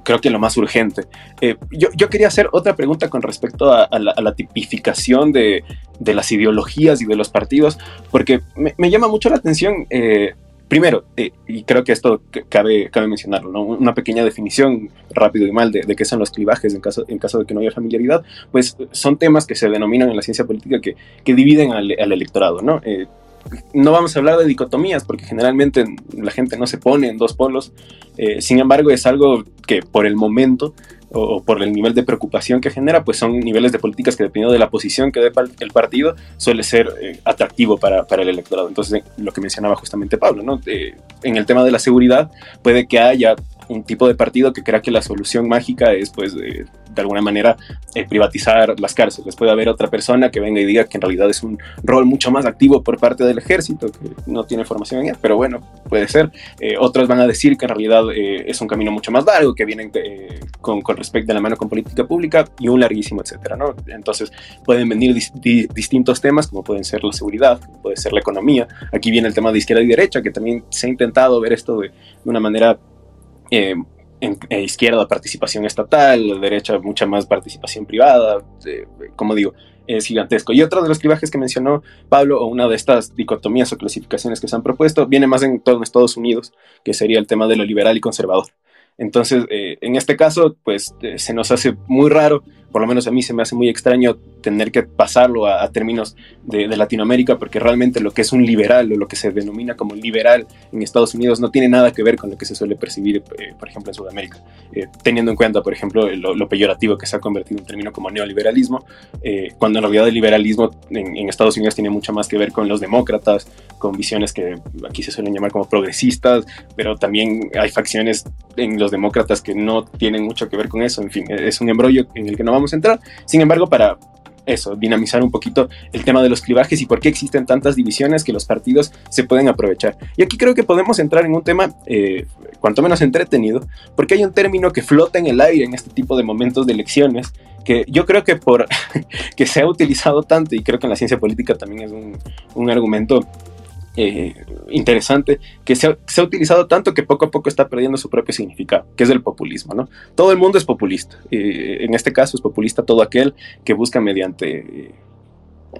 creo que lo más urgente. Eh, yo, yo, quería hacer otra pregunta con respecto a, la, tipificación de, de, las ideologías y de los partidos, porque me, me llama mucho la atención. Eh, primero, y creo que esto cabe, cabe mencionarlo, ¿no? una pequeña definición rápido y mal de, de, qué son los clivajes en caso, en caso de que no haya familiaridad, pues son temas que se denominan en la ciencia política que, que dividen al, al electorado. ¿no? No vamos a hablar de dicotomías porque generalmente la gente no se pone en dos polos. Eh, sin embargo, es algo que por el momento o, por el nivel de preocupación que genera, pues son niveles de políticas que dependiendo de la posición que dé el partido suele ser eh, atractivo para, para, el electorado. Entonces, lo que mencionaba justamente Pablo, ¿no? Eh, en el tema de la seguridad puede que haya un tipo de partido que crea que la solución mágica es, pues, de, alguna manera eh, privatizar las cárceles. Puede haber otra persona que venga y diga que en realidad es un rol mucho más activo por parte del ejército, que no tiene formación en él, pero bueno, puede ser. Eh, otros van a decir que en realidad eh, es un camino mucho más largo, que vienen con, con, respecto a la mano con política pública y un larguísimo, etcétera. Entonces pueden venir distintos temas, como pueden ser la seguridad, puede ser la economía. Aquí viene el tema de izquierda y derecha, que también se ha intentado ver esto de una manera eh, en, izquierda participación estatal, derecha mucha más participación privada, como digo, es gigantesco. Y otro de los clivajes que mencionó Pablo, o una de estas dicotomías o clasificaciones que se han propuesto, viene más en todo Estados Unidos, que sería el tema de lo liberal y conservador. Entonces, eh, en este caso, pues eh, se nos hace muy raro por lo menos a mí se me hace muy extraño tener que pasarlo a, términos de, Latinoamérica, porque realmente lo que es un liberal o lo que se denomina como liberal en Estados Unidos no tiene nada que ver con lo que se suele percibir, eh, por ejemplo, en Sudamérica. Eh, teniendo en cuenta, por ejemplo, lo, peyorativo que se ha convertido en término como neoliberalismo, eh, cuando en realidad el liberalismo en, en, Estados Unidos tiene mucho más que ver con los demócratas, con visiones que aquí se suelen llamar como progresistas, pero también hay facciones en los demócratas que no tienen mucho que ver con eso. En fin, es un embrollo en el que no vamos a entrar. Sin embargo, para eso, dinamizar un poquito el tema de los clivajes y por qué existen tantas divisiones que los partidos se pueden aprovechar. Y aquí creo que podemos entrar en un tema eh, cuanto menos entretenido, porque hay un término que flota en el aire en este tipo de momentos de elecciones, que yo creo que por que se ha utilizado tanto, y creo que en la ciencia política también es un, un argumento eh, interesante que se ha, utilizado tanto que poco a poco está perdiendo su propio significado, que es el populismo. ¿no? Todo el mundo es populista. Eh, en este caso es populista todo aquel que busca mediante... Eh,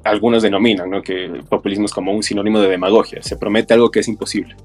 algunos denominan ¿no? que populismo es como un sinónimo de demagogia, se promete algo que es imposible.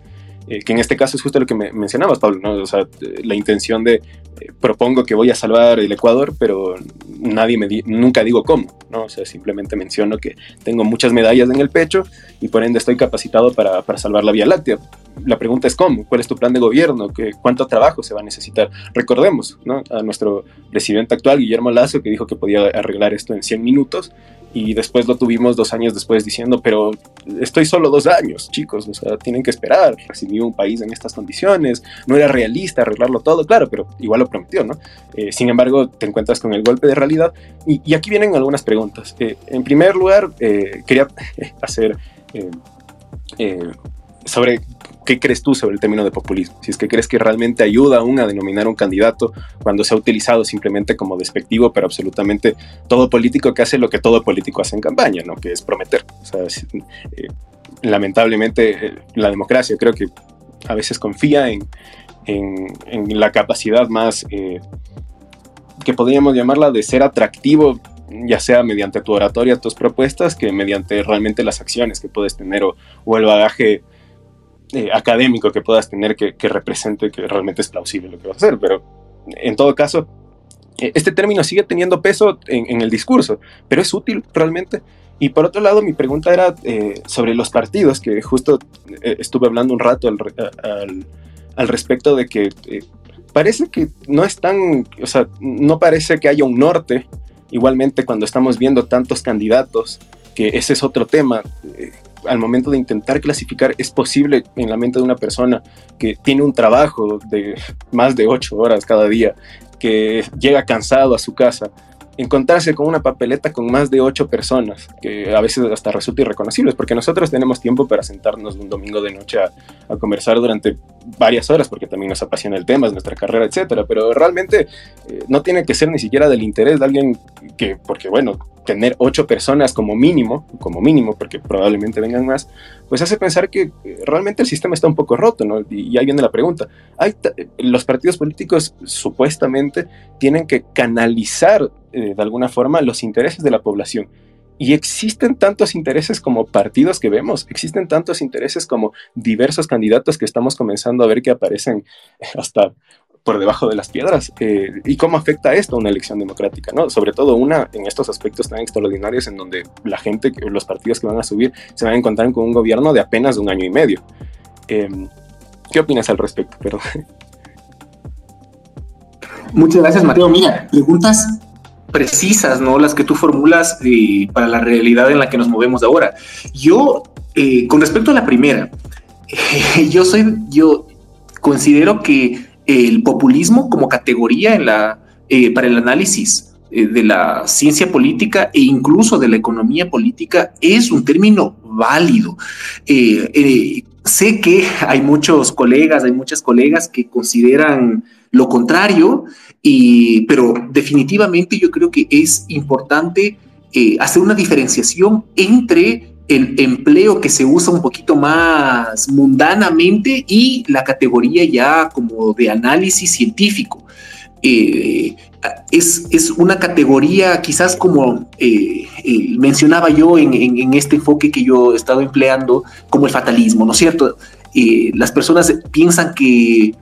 Eh, que en este caso es justo lo que me mencionabas, Pablo, ¿no? O sea, la intención de eh, propongo que voy a salvar el Ecuador, pero nadie me nunca digo cómo, ¿no? O sea, simplemente menciono que tengo muchas medallas en el pecho y por ende estoy capacitado para, para salvar la Vía Láctea. La pregunta es cómo, cuál es tu plan de gobierno, ¿Qué, cuánto trabajo se va a necesitar. Recordemos ¿no? a nuestro presidente actual, Guillermo Lazo, que dijo que podía arreglar esto en 100 minutos y después lo tuvimos dos años después diciendo, pero estoy solo dos años, chicos, o sea, tienen que esperar, recibir un país en estas condiciones, no era realista arreglarlo todo, claro, pero igual lo prometió, ¿no? Eh, sin embargo, te encuentras con el golpe de realidad y, aquí vienen algunas preguntas. Eh, en primer lugar, eh, quería hacer sobre ¿Qué crees tú sobre el término de populismo? Si es que crees que realmente ayuda aún a denominar un candidato cuando se ha utilizado simplemente como despectivo, pero absolutamente todo político que hace lo que todo político hace en campaña, ¿no? Que es prometer. Eh, lamentablemente eh, la democracia creo que a veces confía en, la capacidad más eh, que podríamos llamarla de ser atractivo ya sea mediante tu oratoria, tus propuestas, que mediante realmente las acciones que puedes tener o, o el bagaje eh, académico que puedas tener que, represente que realmente es plausible lo que vas a hacer. Pero en todo caso, eh, este término sigue teniendo peso en, el discurso, pero es útil realmente. Y por otro lado, mi pregunta era eh, sobre los partidos, que justo estuve hablando un rato al, al, respecto de que parece que no están, o sea, no parece que haya un norte. Igualmente, cuando estamos viendo tantos candidatos, que ese es otro tema, al momento de intentar clasificar, es posible en la mente de una persona que tiene un trabajo de más de ocho horas cada día, que llega cansado a su casa, encontrarse con una papeleta con más de ocho personas, que a veces hasta resulta irreconocibles, porque nosotros tenemos tiempo para sentarnos un domingo de noche a, conversar durante varias horas, porque también nos apasiona el tema, es nuestra carrera, etcétera, pero realmente eh, no tiene que ser ni siquiera del interés de alguien que, porque bueno, tener ocho personas como mínimo, como mínimo, porque probablemente vengan más, pues hace pensar que eh, realmente el sistema está un poco roto, ¿no? Y, ahí viene la pregunta. Hay los partidos políticos supuestamente tienen que canalizar eh, de alguna forma los intereses de la población. Y existen tantos intereses como partidos que vemos, existen tantos intereses como diversos candidatos que estamos comenzando a ver que aparecen hasta por debajo de las piedras. Eh, ¿Y cómo afecta esto a una elección democrática? ¿no? Sobre todo una en estos aspectos tan extraordinarios en donde la gente, los partidos que van a subir, se van a encontrar con un gobierno de apenas un año y medio. Em, ¿Qué opinas al respecto? Pero... Muchas gracias, Mateo. Mira, preguntas precisas, ¿no? Las que tú formulas eh, para la realidad en la que nos movemos ahora. Yo, eh, con respecto a la primera, yo soy, yo considero que el populismo como categoría en la, eh, para el análisis eh, de la ciencia política e incluso de la economía política es un término válido. Sé que hay muchos colegas, hay muchas colegas que consideran lo contrario, y, pero definitivamente yo creo que es importante hacer una diferenciación entre el empleo que se usa un poquito más mundanamente y la categoría ya como de análisis científico. Eh, es, es, una categoría quizás como eh, eh, mencionaba yo en, en, este enfoque que yo he estado empleando como el fatalismo, ¿no es cierto? las personas piensan que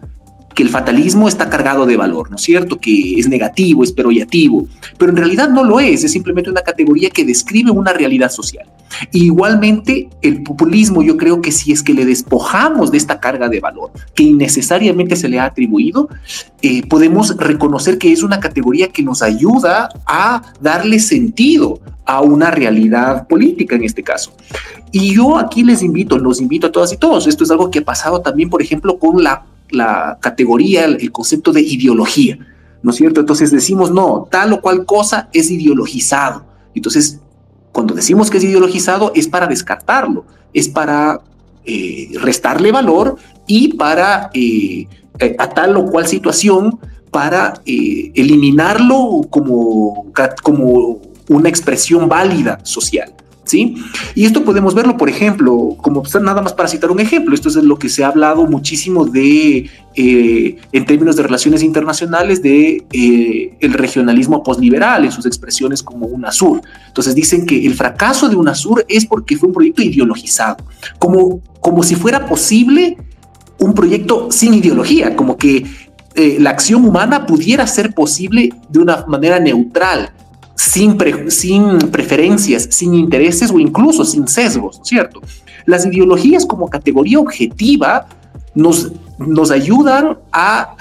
que el fatalismo está cargado de valor, ¿no es cierto? Que es negativo, es peroyativo, pero en realidad no lo es, es simplemente una categoría que describe una realidad social. igualmente, el populismo, yo creo que si es que le despojamos de esta carga de valor que innecesariamente se le ha atribuido, eh, podemos reconocer que es una categoría que nos ayuda a darle sentido a una realidad política en este caso. Y yo aquí les invito, los invito a todas y todos, esto es algo que ha pasado también, por ejemplo, con la la categoría, el, concepto de ideología, ¿no es cierto? Entonces decimos, no, tal o cual cosa es ideologizado. Entonces, cuando decimos que es ideologizado es para descartarlo, es para eh, restarle valor y para eh, a tal o cual situación para eh, eliminarlo como, como una expresión válida social. Y esto podemos verlo, por ejemplo, como nada más para citar un ejemplo, esto es lo que se ha hablado muchísimo de, eh, en términos de relaciones internacionales, de eh, el regionalismo posliberal en sus expresiones como UNASUR. Entonces dicen que el fracaso de UNASUR es porque fue un proyecto ideologizado, como, como si fuera posible un proyecto sin ideología, como que eh, la acción humana pudiera ser posible de una manera neutral, sin, preferencias, sin intereses o incluso sin sesgos, ¿cierto? Las ideologías como categoría objetiva nos, nos ayudan a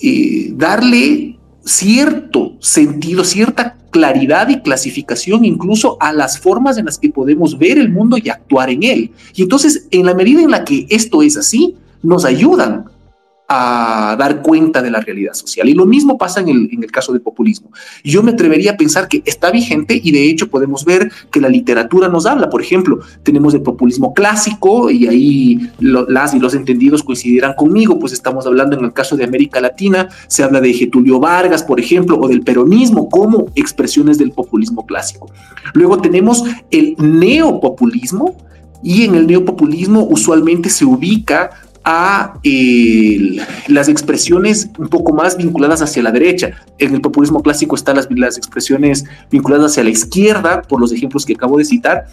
eh, darle cierto sentido, cierta claridad y clasificación incluso a las formas en las que podemos ver el mundo y actuar en él. Y entonces, en la medida en la que esto es así, nos ayudan a dar cuenta de la realidad social. Y lo mismo pasa en el, en el caso del populismo. Yo me atrevería a pensar que está vigente y de hecho podemos ver que la literatura nos habla. Por ejemplo, tenemos el populismo clásico y ahí las y los entendidos coincidirán conmigo, pues estamos hablando en el caso de América Latina, se habla de Getulio Vargas, por ejemplo, o del peronismo como expresiones del populismo clásico. Luego tenemos el neopopulismo, y en el neopopulismo usualmente se ubica a las expresiones un poco más vinculadas hacia la derecha. En el populismo clásico están las, las expresiones vinculadas hacia la izquierda, por los ejemplos que acabo de citar,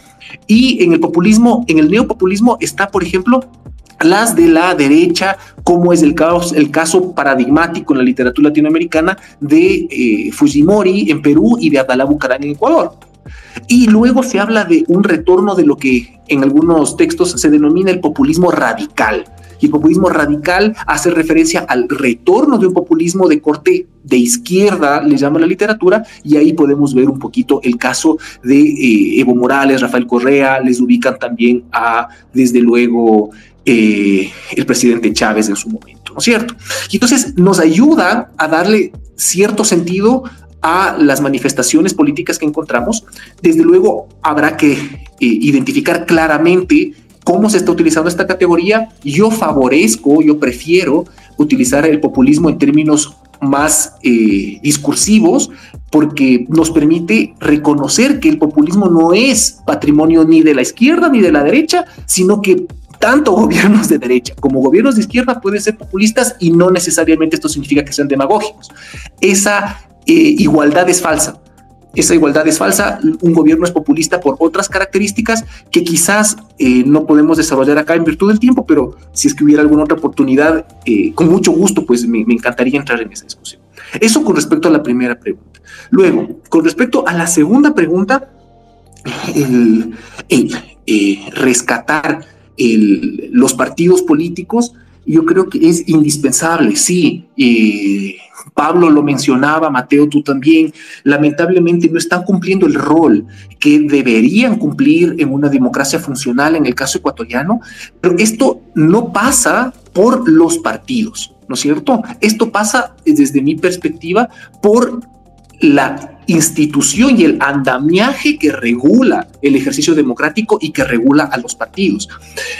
y en el populismo, en el neopopulismo está, por ejemplo, las de la derecha, como es el caso, el caso paradigmático en la literatura latinoamericana de eh, Fujimori en Perú y de Abdalá Bucaram en Ecuador. Y luego se habla de un retorno de lo que en algunos textos se denomina el populismo radical, y el populismo radical hace referencia al retorno de un populismo de corte de izquierda, le llama la literatura, y ahí podemos ver un poquito el caso de eh, Evo Morales, Rafael Correa, les ubican también a, desde luego, eh, el presidente Chávez en su momento, ¿no es cierto? Y entonces nos ayuda a darle cierto sentido a las manifestaciones políticas que encontramos. Desde luego, habrá que eh, identificar claramente cómo se está utilizando esta categoría. Yo favorezco, yo prefiero utilizar el populismo en términos más eh, discursivos porque nos permite reconocer que el populismo no es patrimonio ni de la izquierda ni de la derecha, sino que tanto gobiernos de derecha como gobiernos de izquierda pueden ser populistas y no necesariamente esto significa que sean demagógicos. Esa eh, igualdad es falsa esa igualdad es falsa, un gobierno es populista por otras características que quizás eh, no podemos desarrollar acá en virtud del tiempo, pero si es que hubiera alguna otra oportunidad, eh, con mucho gusto, pues me, encantaría entrar en esa discusión. Eso con respecto a la primera pregunta. Luego, con respecto a la segunda pregunta, el, eh, rescatar los partidos políticos, yo creo que es indispensable, sí. Pablo lo mencionaba, Mateo, tú también, lamentablemente no están cumpliendo el rol que deberían cumplir en una democracia funcional en el caso ecuatoriano, pero esto no pasa por los partidos, ¿no es cierto? Esto pasa desde mi perspectiva por la institución y el andamiaje que regula el ejercicio democrático y que regula a los partidos.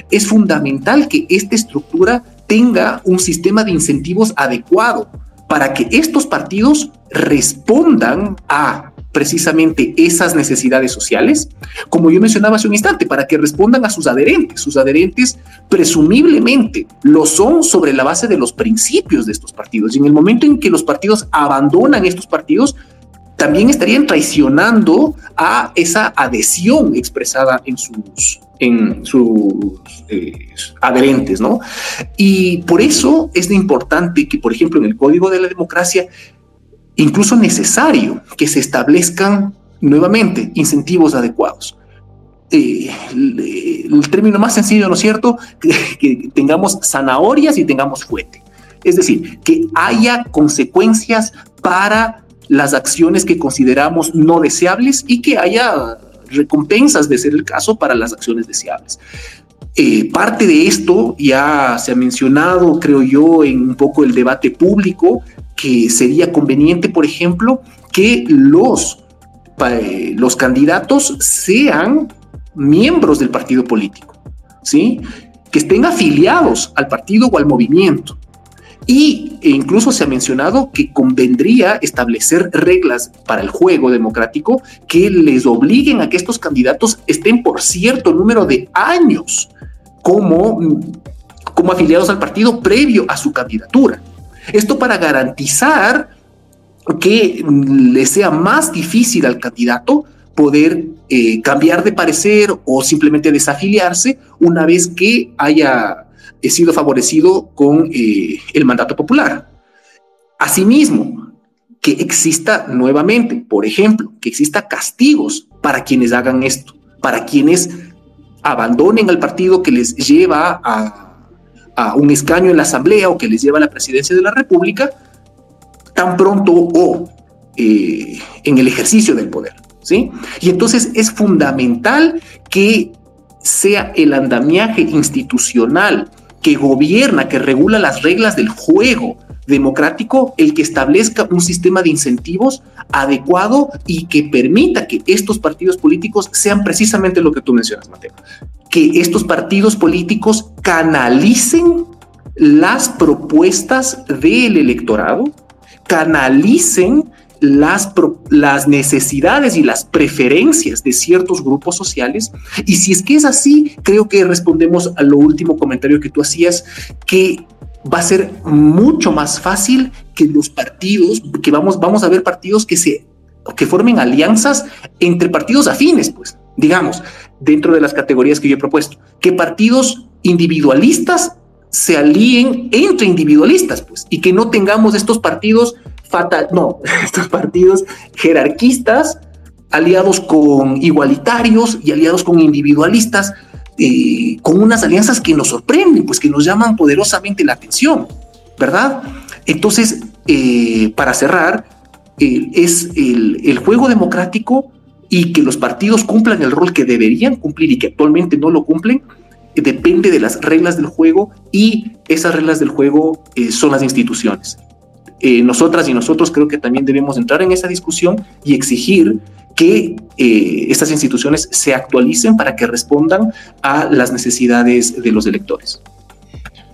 Es fundamental que esta estructura tenga un sistema de incentivos adecuado para que estos partidos respondan a precisamente esas necesidades sociales, como yo mencionaba hace un instante, para que respondan a sus adherentes. Sus adherentes presumiblemente lo son sobre la base de los principios de estos partidos. Y en el momento en que los partidos abandonan estos partidos, también estarían traicionando a esa adhesión expresada en sus, en sus eh, adherentes, ¿no? Y por eso es importante que, por ejemplo, en el Código de la Democracia, incluso necesario que se establezcan nuevamente incentivos adecuados. Eh, el, término más sencillo, ¿no es cierto? Que, tengamos zanahorias y tengamos fuete. Es decir, que haya consecuencias para las acciones que consideramos no deseables y que haya recompensas, de ser el caso, para las acciones deseables. Eh, parte de esto ya se ha mencionado, creo yo, en un poco el debate público, que sería conveniente, por ejemplo, que los, eh, los candidatos sean miembros del partido político, ¿sí? Que estén afiliados al partido o al movimiento. Y incluso se ha mencionado que convendría establecer reglas para el juego democrático que les obliguen a que estos candidatos estén por cierto número de años como, como afiliados al partido previo a su candidatura. Esto para garantizar que le sea más difícil al candidato poder eh, cambiar de parecer o simplemente desafiliarse una vez que haya he sido favorecido con eh, el mandato popular. Asimismo, que exista nuevamente, por ejemplo, que exista castigos para quienes hagan esto, para quienes abandonen al partido que les lleva a, un escaño en la Asamblea o que les lleva a la presidencia de la República, tan pronto o eh, en el ejercicio del poder. ¿sí? Y entonces es fundamental que sea el andamiaje institucional que gobierna, que regula las reglas del juego democrático, el que establezca un sistema de incentivos adecuado y que permita que estos partidos políticos sean precisamente lo que tú mencionas, Mateo, que estos partidos políticos canalicen las propuestas del electorado, canalicen las, necesidades y las preferencias de ciertos grupos sociales. Y si es que es así, creo que respondemos a lo último comentario que tú hacías, que va a ser mucho más fácil que los partidos, que vamos, vamos a ver partidos que se que formen alianzas entre partidos afines, pues, digamos, dentro de las categorías que yo he propuesto, que partidos individualistas se alíen entre individualistas, pues, y que no tengamos estos partidos fatal, no, estos partidos jerarquistas, aliados con igualitarios y aliados con individualistas, eh, con unas alianzas que nos sorprenden, pues que nos llaman poderosamente la atención, ¿verdad? Entonces, eh, para cerrar, eh, es el, el juego democrático y que los partidos cumplan el rol que deberían cumplir y que actualmente no lo cumplen, depende de las reglas del juego y esas reglas del juego son las instituciones. Eh, nosotras y nosotros creo que también debemos entrar en esa discusión y exigir que eh, estas instituciones se actualicen para que respondan a las necesidades de los electores.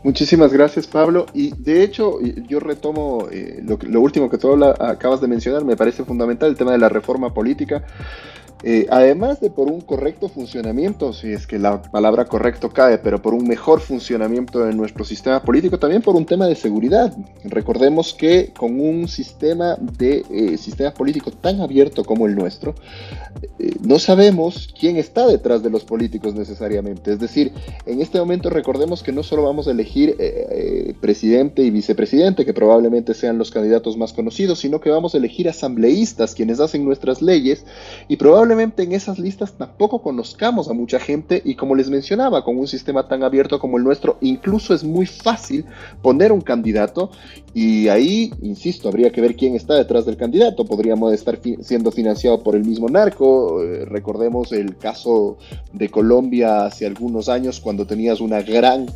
Muchísimas gracias, Pablo. Y de hecho, yo retomo eh, lo, último que tú acabas de mencionar, me parece fundamental el tema de la reforma política. Eh, además de por un correcto funcionamiento, si es que la palabra correcto cae, pero por un mejor funcionamiento de nuestro sistema político, también por un tema de seguridad. Recordemos que con un sistema de eh, sistema político tan abierto como el nuestro, eh, no sabemos quién está detrás de los políticos necesariamente. Es decir, en este momento recordemos que no solo vamos a elegir presidente y vicepresidente, que probablemente sean los candidatos más conocidos, sino que vamos a elegir asambleístas, quienes hacen nuestras leyes y probablemente probablemente en esas listas tampoco conozcamos a mucha gente y como les mencionaba, con un sistema tan abierto como el nuestro, incluso es muy fácil poner un candidato y ahí, insisto, habría que ver quién está detrás del candidato. Podríamos estar siendo financiado por el mismo narco. Eh, recordemos el caso de Colombia hace algunos años cuando tenías una gran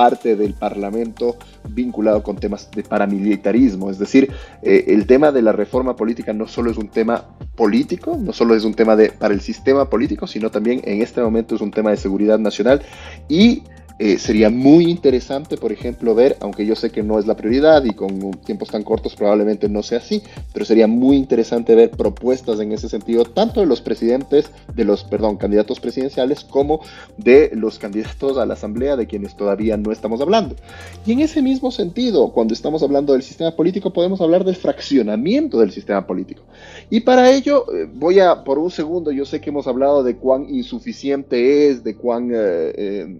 parte del Parlamento vinculado con temas de paramilitarismo. Es decir, eh, el tema de la reforma política no solo es un tema político, no solo es un tema de, para el sistema político, sino también en este momento es un tema de seguridad nacional y Eh, sería muy interesante, por ejemplo, ver, aunque yo sé que no es la prioridad y con tiempos tan cortos probablemente no sea así, pero sería muy interesante ver propuestas en ese sentido, tanto de los presidentes, de los, perdón, candidatos presidenciales, como de los candidatos a la Asamblea, de quienes todavía no estamos hablando. Y en ese mismo sentido, cuando estamos hablando del sistema político, podemos hablar del fraccionamiento del sistema político. Y para ello, eh, voy a, por un segundo, yo sé que hemos hablado de cuán insuficiente es, de cuán... Eh,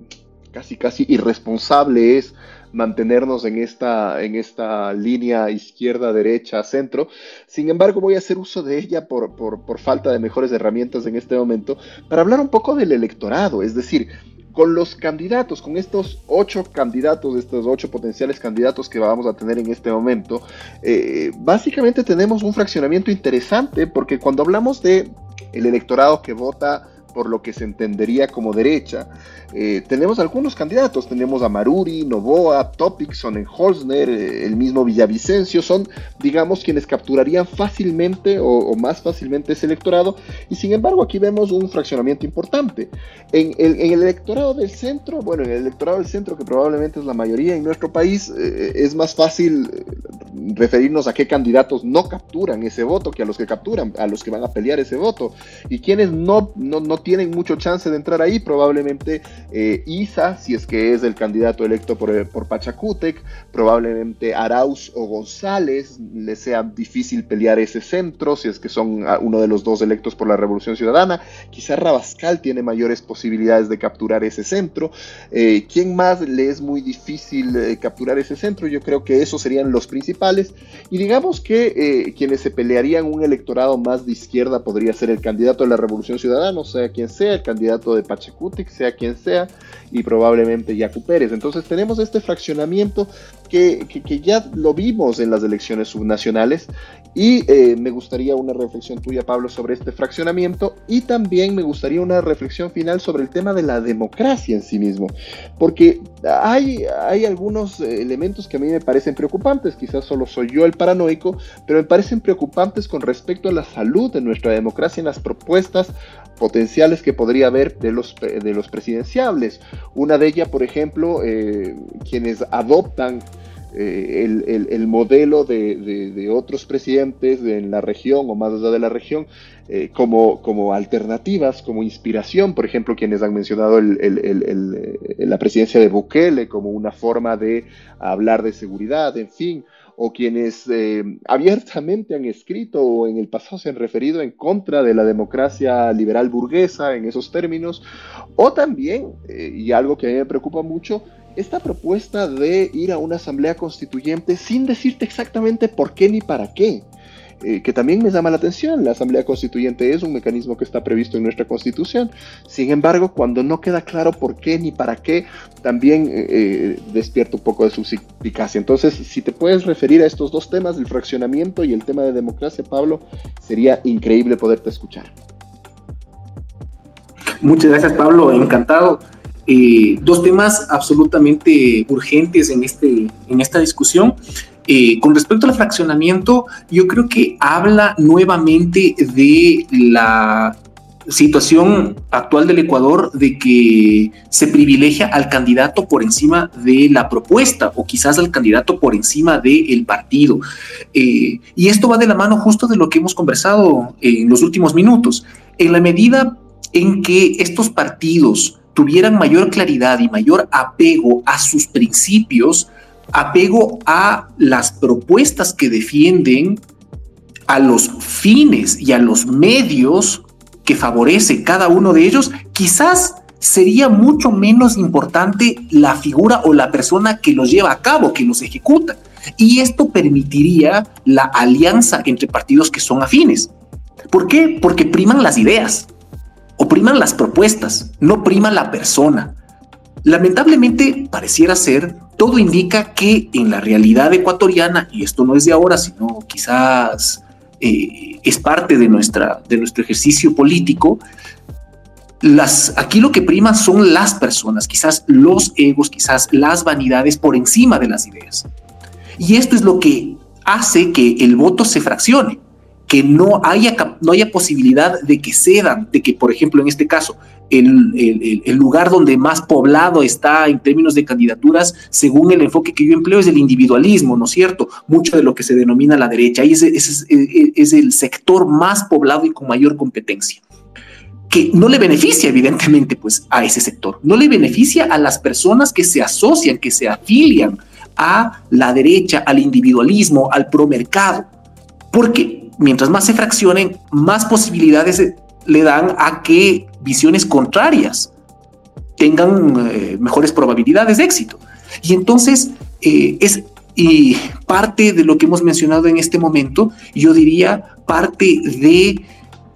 casi casi irresponsable es mantenernos en esta, en esta línea izquierda, derecha, centro. Sin embargo, voy a hacer uso de ella por, por, falta de mejores herramientas en este momento para hablar un poco del electorado, es decir, con los candidatos, con estos ocho candidatos, estos ocho potenciales candidatos que vamos a tener en este momento, eh, básicamente tenemos un fraccionamiento interesante porque cuando hablamos de el electorado que vota por lo que se entendería como derecha. Eh, tenemos algunos candidatos, tenemos a Maruri, Novoa, Topic, Sonnenholzner, eh, el mismo Villavicencio, son, digamos, quienes capturarían fácilmente o, más fácilmente ese electorado, y sin embargo aquí vemos un fraccionamiento importante. En el, electorado del centro, bueno, en el electorado del centro, que probablemente es la mayoría en nuestro país, eh, es más fácil referirnos a qué candidatos no capturan ese voto que a los que capturan, a los que van a pelear ese voto, y quienes no, no tienen mucho chance de entrar ahí, probablemente eh, Isa, si es que es el candidato electo por, eh, por Pachacútec, probablemente Arauz o González, le sea difícil pelear ese centro, si es que son ah, uno de los dos electos por la Revolución Ciudadana, quizá Rabascal tiene mayores posibilidades de capturar ese centro, eh, ¿quién más le es muy difícil eh, capturar ese centro? Yo creo que esos serían los principales, y digamos que quienes se pelearían un electorado más de izquierda podría ser el candidato de la Revolución Ciudadana, o sea, quien sea, el candidato de Pachacútec, sea quien sea, y probablemente Yacu Pérez. Entonces tenemos este fraccionamiento que, ya lo vimos en las elecciones subnacionales y eh, me gustaría una reflexión tuya, Pablo, sobre este fraccionamiento y también me gustaría una reflexión final sobre el tema de la democracia en sí mismo, porque hay, hay algunos elementos que a mí me parecen preocupantes, quizás solo soy yo el paranoico, pero me parecen preocupantes con respecto a la salud de nuestra democracia en las propuestas potenciales que podría haber de los, de los presidenciables. Una de ellas, por ejemplo, eh, quienes adoptan eh, el, modelo de, otros presidentes en la región o más allá de la región eh, como, como alternativas, como inspiración, por ejemplo, quienes han mencionado la presidencia de Bukele como una forma de hablar de seguridad, en fin, o quienes eh, abiertamente han escrito o en el pasado se han referido en contra de la democracia liberal burguesa en esos términos, o también, eh, y algo que a mí me preocupa mucho, esta propuesta de ir a una asamblea constituyente sin decirte exactamente por qué ni para qué. Eh, que también me llama la atención. La Asamblea Constituyente es un mecanismo que está previsto en nuestra Constitución. Sin embargo, cuando no queda claro por qué ni para qué, también eh, eh, despierta un poco de su significancia. Entonces, si te puedes referir a estos dos temas, el fraccionamiento y el tema de democracia, Pablo, sería increíble poderte escuchar. Muchas gracias, Pablo. Encantado. Dos temas absolutamente urgentes en, este, en esta discusión. Eh, con respecto al fraccionamiento, yo creo que habla nuevamente de la situación actual del Ecuador de que se privilegia al candidato por encima de la propuesta o quizás al candidato por encima del partido. Eh, y esto va de la mano justo de lo que hemos conversado en los últimos minutos. En la medida en que estos partidos tuvieran mayor claridad y mayor apego a sus principios, apego a las propuestas que defienden, a los fines y a los medios que favorece cada uno de ellos, quizás sería mucho menos importante la figura o la persona que los lleva a cabo, que los ejecuta. Y esto permitiría la alianza entre partidos que son afines. ¿Por qué? Porque priman las ideas o priman las propuestas, no prima la persona. Lamentablemente pareciera ser todo indica que en la realidad ecuatoriana, y esto no es de ahora, sino quizás eh, es parte de, nuestra, de nuestro ejercicio político, las, aquí lo que prima son las personas, quizás los egos, quizás las vanidades por encima de las ideas. Y esto es lo que hace que el voto se fraccione, que no haya, no haya posibilidad de que cedan, de que, por ejemplo, en este caso, el, lugar donde más poblado está en términos de candidaturas, según el enfoque que yo empleo, es el individualismo, ¿no es cierto? Mucho de lo que se denomina la derecha, y ese, es, es el sector más poblado y con mayor competencia que no le beneficia evidentemente pues a ese sector, no le beneficia a las personas que se asocian, que se afilian a la derecha, al individualismo, al promercado, porque mientras más se fraccionen, más posibilidades le dan a que visiones contrarias tengan eh, mejores probabilidades de éxito. Y entonces eh, es parte de lo que hemos mencionado en este momento, yo diría parte de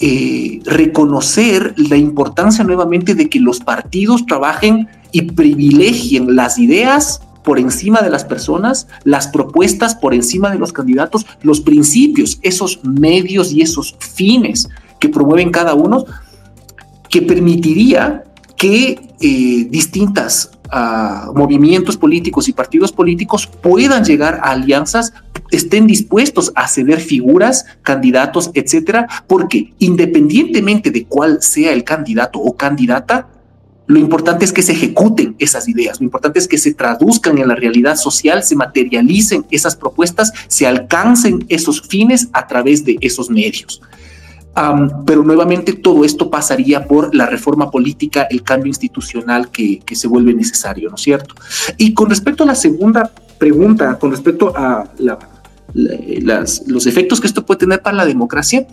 eh, reconocer la importancia nuevamente de que los partidos trabajen y privilegien las ideas por encima de las personas, las propuestas por encima de los candidatos, los principios, esos medios y esos fines que promueven cada uno, que permitiría que eh, distintas ah, movimientos políticos y partidos políticos puedan llegar a alianzas, estén dispuestos a ceder figuras, candidatos, etcétera, porque independientemente de cuál sea el candidato o candidata, lo importante es que se ejecuten esas ideas, lo importante es que se traduzcan en la realidad social, se materialicen esas propuestas, se alcancen esos fines a través de esos medios. pero nuevamente todo esto pasaría por la reforma política, el cambio institucional que, se vuelve necesario, ¿no es cierto? Y con respecto a la segunda pregunta, con respecto a los efectos que esto puede tener para la democracia,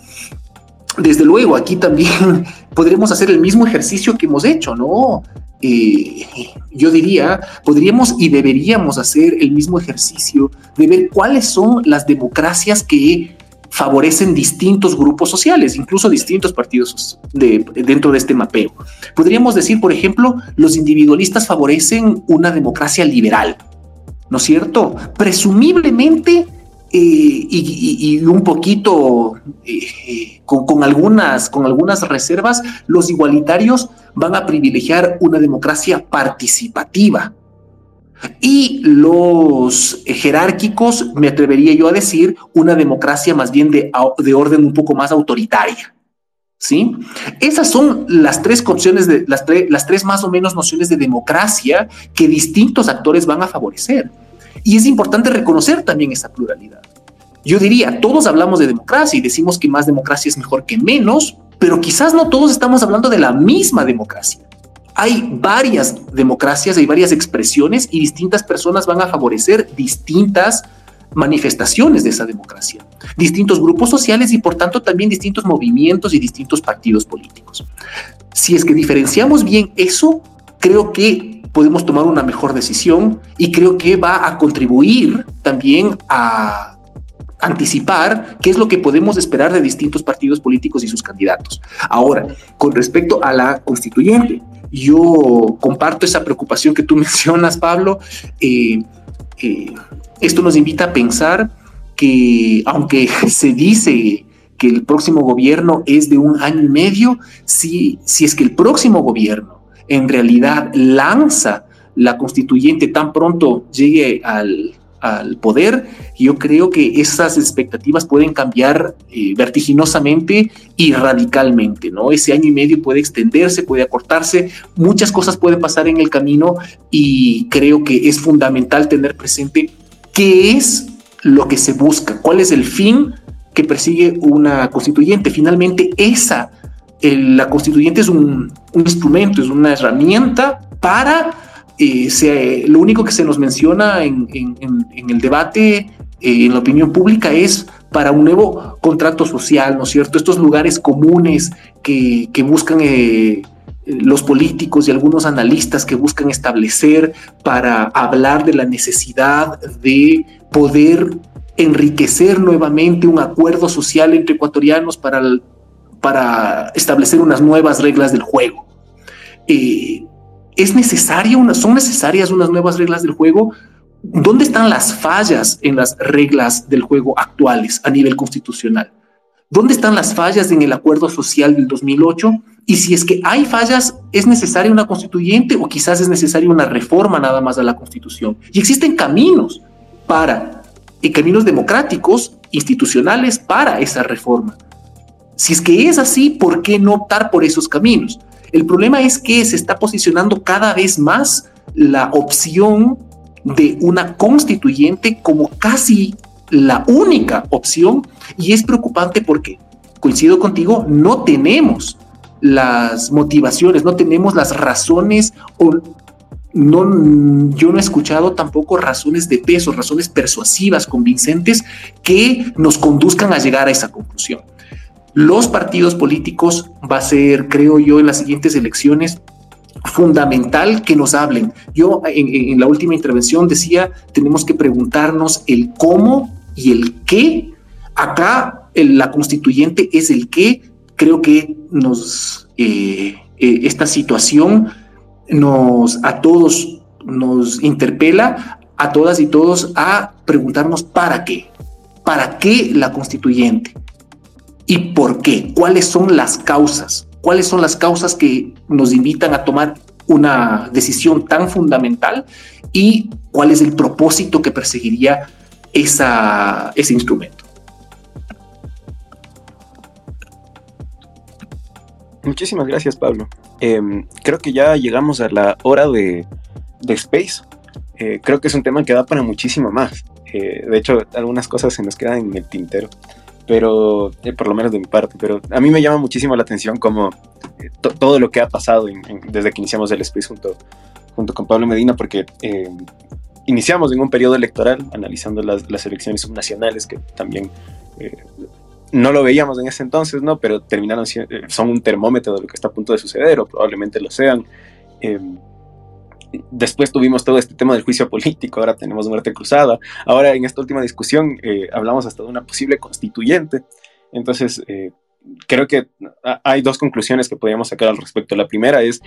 desde luego, aquí también podremos hacer el mismo ejercicio que hemos hecho, ¿no? Eh, yo diría, podríamos y deberíamos hacer el mismo ejercicio de ver cuáles son las democracias que favorecen distintos grupos sociales, incluso distintos partidos de, dentro de este mapeo. Podríamos decir, por ejemplo, los individualistas favorecen una democracia liberal, ¿no es cierto? Presumiblemente eh, y, un poquito eh, con, algunas, con algunas reservas, los igualitarios van a privilegiar una democracia participativa. Y los jerárquicos, me atrevería yo a decir, una democracia más bien de, de orden un poco más autoritaria. ¿Sí? Esas son las tres opciones de las, las tres más o menos nociones de democracia que distintos actores van a favorecer. Y es importante reconocer también esa pluralidad. Yo diría, todos hablamos de democracia y decimos que más democracia es mejor que menos, pero quizás no todos estamos hablando de la misma democracia. Hay varias democracias, hay varias expresiones y distintas personas van a favorecer distintas manifestaciones de esa democracia, distintos grupos sociales y por tanto también distintos movimientos y distintos partidos políticos. Si es que diferenciamos bien eso, creo que podemos tomar una mejor decisión y creo que va a contribuir también a anticipar qué es lo que podemos esperar de distintos partidos políticos y sus candidatos. Ahora, con respecto a la constituyente, yo comparto esa preocupación que tú mencionas, Pablo. Eh, eh, esto nos invita a pensar que aunque se dice que el próximo gobierno es de un año y medio, si, si es que el próximo gobierno en realidad lanza la constituyente tan pronto llegue al, poder, yo creo que esas expectativas pueden cambiar eh, vertiginosamente y radicalmente, ¿no? Ese año y medio puede extenderse, puede acortarse, muchas cosas pueden pasar en el camino y creo que es fundamental tener presente qué es lo que se busca, cuál es el fin que persigue una constituyente. Finalmente, esa la constituyente es un, instrumento, es una herramienta para, eh, lo único que se nos menciona en, el debate, eh, en la opinión pública, es para un nuevo contrato social, ¿no es cierto? Estos lugares comunes que, buscan eh, los políticos y algunos analistas que buscan establecer para hablar de la necesidad de poder enriquecer nuevamente un acuerdo social entre ecuatorianos para el, para establecer unas nuevas reglas del juego. Eh, ¿Es necesaria una, son necesarias unas nuevas reglas del juego? ¿Dónde están las fallas en las reglas del juego actuales a nivel constitucional? ¿Dónde están las fallas en el acuerdo social del 2008? Y si es que hay fallas, ¿es necesaria una constituyente o quizás es necesaria una reforma nada más a la constitución? Y existen caminos para, y caminos democráticos institucionales para esa reforma. Si es que es así, ¿por qué no optar por esos caminos? El problema es que se está posicionando cada vez más la opción de una constituyente como casi la única opción y es preocupante porque, coincido contigo, no tenemos las motivaciones, no tenemos las razones o no, yo no he escuchado tampoco razones de peso, razones persuasivas, convincentes que nos conduzcan a llegar a esa conclusión. Los partidos políticos va a ser, creo yo, en las siguientes elecciones fundamental que nos hablen. Yo en, la última intervención decía, tenemos que preguntarnos el cómo y el qué. Acá la constituyente es el qué. Creo que nos eh, eh, esta situación nos a todos nos interpela a todas y todos a preguntarnos para qué. ¿Para qué la constituyente? ¿Y por qué? ¿Cuáles son las causas? ¿Cuáles son las causas que nos invitan a tomar una decisión tan fundamental? ¿Y cuál es el propósito que perseguiría esa, ese instrumento? Muchísimas gracias, Pablo. Em, creo que ya llegamos a la hora de, Space. Eh, creo que es un tema que da para muchísimo más. Eh, de hecho, algunas cosas se nos quedan en el tintero, pero eh, por lo menos de mi parte. Pero a mí me llama muchísimo la atención como todo lo que ha pasado desde que iniciamos el Space junto, junto con Pablo Medina, porque em, iniciamos en un periodo electoral analizando las, las elecciones subnacionales que también no lo veíamos en ese entonces, ¿no? Pero terminaron eh, son un termómetro de lo que está a punto de suceder, o probablemente lo sean. Después tuvimos todo este tema del juicio político, ahora tenemos muerte cruzada. Ahora en esta última discusión eh, hablamos hasta de una posible constituyente. Entonces, eh, creo que hay dos conclusiones que podríamos sacar al respecto. La primera es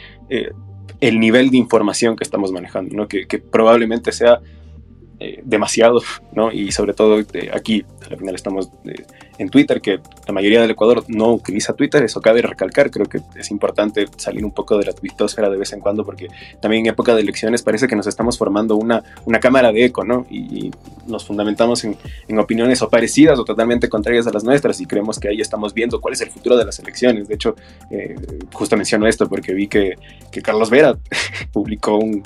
el nivel de información que estamos manejando, ¿no? que probablemente sea eh, demasiado, ¿no? Y sobre todo eh, aquí, al final estamos eh, en Twitter, que la mayoría del Ecuador no utiliza Twitter, eso cabe recalcar, creo que es importante salir un poco de la twittosfera de vez en cuando, porque también en época de elecciones parece que nos estamos formando una, una cámara de eco, ¿no? Y, nos fundamentamos en, opiniones o parecidas o totalmente contrarias a las nuestras y creemos que ahí estamos viendo cuál es el futuro de las elecciones. De hecho, justo menciono esto porque vi que Carlos Vera publicó un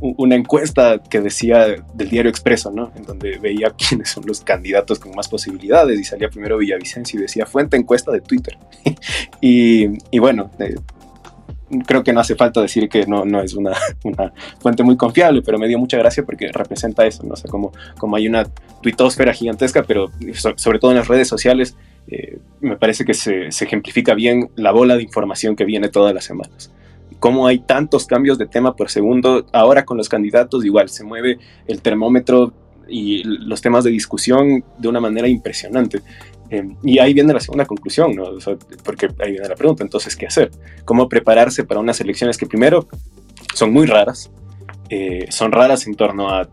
una encuesta que decía del diario Expreso, ¿no? En donde veía quiénes son los candidatos con más posibilidades y salía primero Villavicencio y decía fuente encuesta de Twitter. y, bueno, eh, creo que no hace falta decir que no, no es una, fuente muy confiable, pero me dio mucha gracia porque representa eso, ¿no? O sea, como, como hay una tuitosfera gigantesca, pero sobre todo en las redes sociales, eh, me parece que se, se ejemplifica bien la bola de información que viene todas las semanas cómo hay tantos cambios de tema por segundo. Ahora con los candidatos igual se mueve el termómetro y los temas de discusión de una manera impresionante. Eh, y ahí viene la segunda conclusión, ¿no? porque ahí viene la pregunta, entonces, ¿qué hacer? ¿Cómo prepararse para unas elecciones que primero son muy raras? Eh, son raras en torno a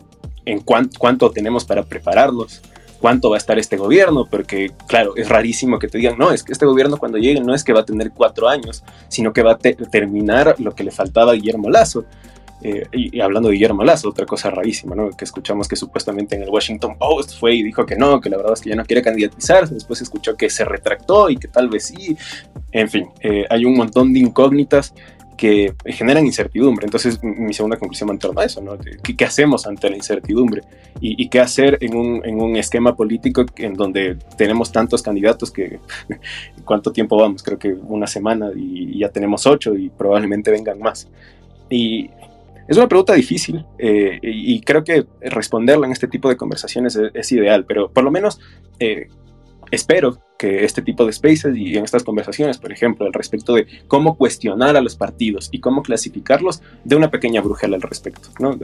en cuánto tenemos para prepararlos, cuánto va a estar este gobierno, porque claro, es rarísimo que te digan, no, es que este gobierno cuando llegue no es que va a tener cuatro años, sino que va a terminar lo que le faltaba a Guillermo Lazo. Eh, y, hablando de Guillermo Lazo, otra cosa rarísima, ¿no? Que escuchamos que supuestamente en el Washington Post fue y dijo que no, que la verdad es que ya no quiere candidatizarse, después escuchó que se retractó y que tal vez sí. En fin, eh, hay un montón de incógnitas que generan incertidumbre. Entonces, mi segunda conclusión en torno a eso, ¿no? ¿Qué, hacemos ante la incertidumbre? ¿Y, qué hacer en un, en un, esquema político en donde tenemos tantos candidatos que cuánto tiempo vamos? Creo que una semana y, ya tenemos ocho y probablemente vengan más. Y es una pregunta difícil eh, y creo que responderla en este tipo de conversaciones es, ideal, pero por lo menos eh, espero que este tipo de spaces y en estas conversaciones, por ejemplo, al respecto de cómo cuestionar a los partidos y cómo clasificarlos, de una pequeña brujela al respecto. ¿no?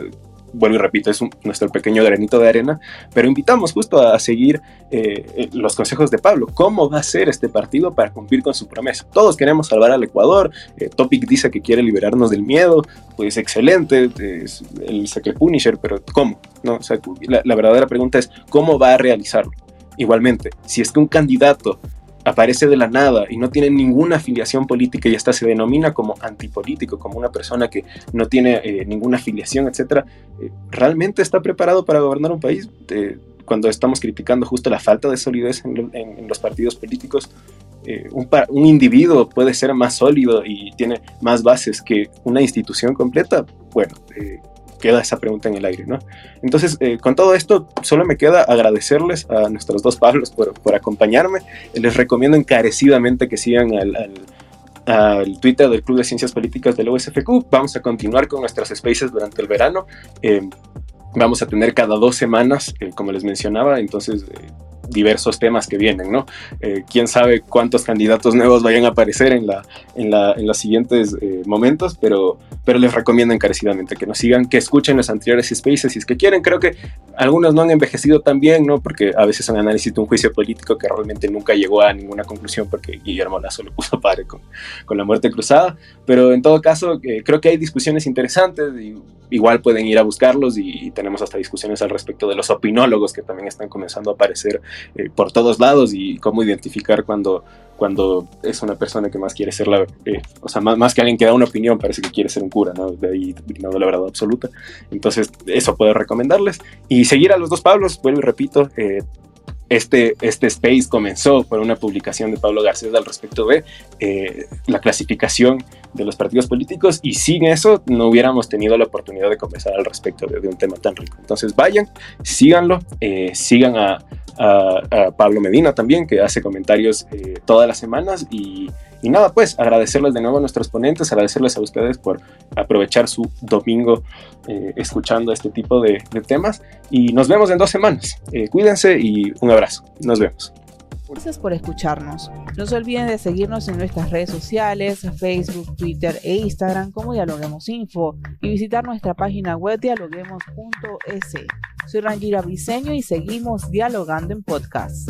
Vuelvo y repito, es nuestro pequeño granito de arena, pero invitamos justo a seguir eh, los consejos de Pablo. ¿Cómo va a ser este partido para cumplir con su promesa? Todos queremos salvar al Ecuador. Eh, Topic dice que quiere liberarnos del miedo. Pues excelente, es el Sacre Punisher, pero ¿cómo? ¿No? la, la verdadera pregunta es, ¿cómo va a realizarlo? Igualmente, si es que un candidato aparece de la nada y no tiene ninguna afiliación política y hasta se denomina como antipolítico, como una persona que no tiene eh, ninguna afiliación, etcétera, eh, ¿realmente está preparado para gobernar un país? Eh, cuando estamos criticando justo la falta de solidez en, los partidos políticos, eh, un, un, individuo puede ser más sólido y tiene más bases que una institución completa, bueno, queda esa pregunta en el aire, ¿no? Entonces, eh, con todo esto, solo me queda agradecerles a nuestros dos Pablos por, por acompañarme. Les recomiendo encarecidamente que sigan al, al, Twitter del Club de Ciencias Políticas del USFQ. Vamos a continuar con nuestras spaces durante el verano. Eh, vamos a tener cada dos semanas, eh, como les mencionaba, entonces diversos temas que vienen, ¿no? Eh, quién sabe cuántos candidatos nuevos vayan a aparecer en, la, en, la, en los siguientes eh, momentos, pero, pero les recomiendo encarecidamente que nos sigan, que escuchen los anteriores spaces si es que quieren. Creo que algunos no han envejecido tan bien, ¿no? Porque a veces son análisis de un juicio político que realmente nunca llegó a ninguna conclusión porque Guillermo Lazo le puso padre con, con la muerte cruzada, pero en todo caso eh, creo que hay discusiones interesantes y igual pueden ir a buscarlos y, y tenemos hasta discusiones al respecto de los opinólogos que también están comenzando a aparecer eh, por todos lados y cómo identificar cuando, cuando es una persona que más quiere ser la, eh, o sea, más, más, que alguien que da una opinión, parece que quiere ser un cura, ¿no? De ahí no la verdad absoluta. Entonces, eso puedo recomendarles. Y seguir a los dos Pablos, vuelvo y repito, eh, este, este space comenzó por una publicación de Pablo Garcés al respecto de eh, la clasificación de los partidos políticos y sin eso no hubiéramos tenido la oportunidad de conversar al respecto de, un tema tan rico. Entonces vayan, síganlo, eh, sigan a, Pablo Medina también, que hace comentarios eh, todas las semanas y, y, nada, pues agradecerles de nuevo a nuestros ponentes, agradecerles a ustedes por aprovechar su domingo eh, escuchando este tipo de, de, temas y nos vemos en dos semanas. cuídense y un abrazo. Nos vemos. Gracias por escucharnos. No se olviden de seguirnos en nuestras redes sociales, Facebook, Twitter e Instagram como Dialoguemos Info y visitar nuestra página web dialoguemos.es. Soy Rangira Briseño y seguimos dialogando en podcast.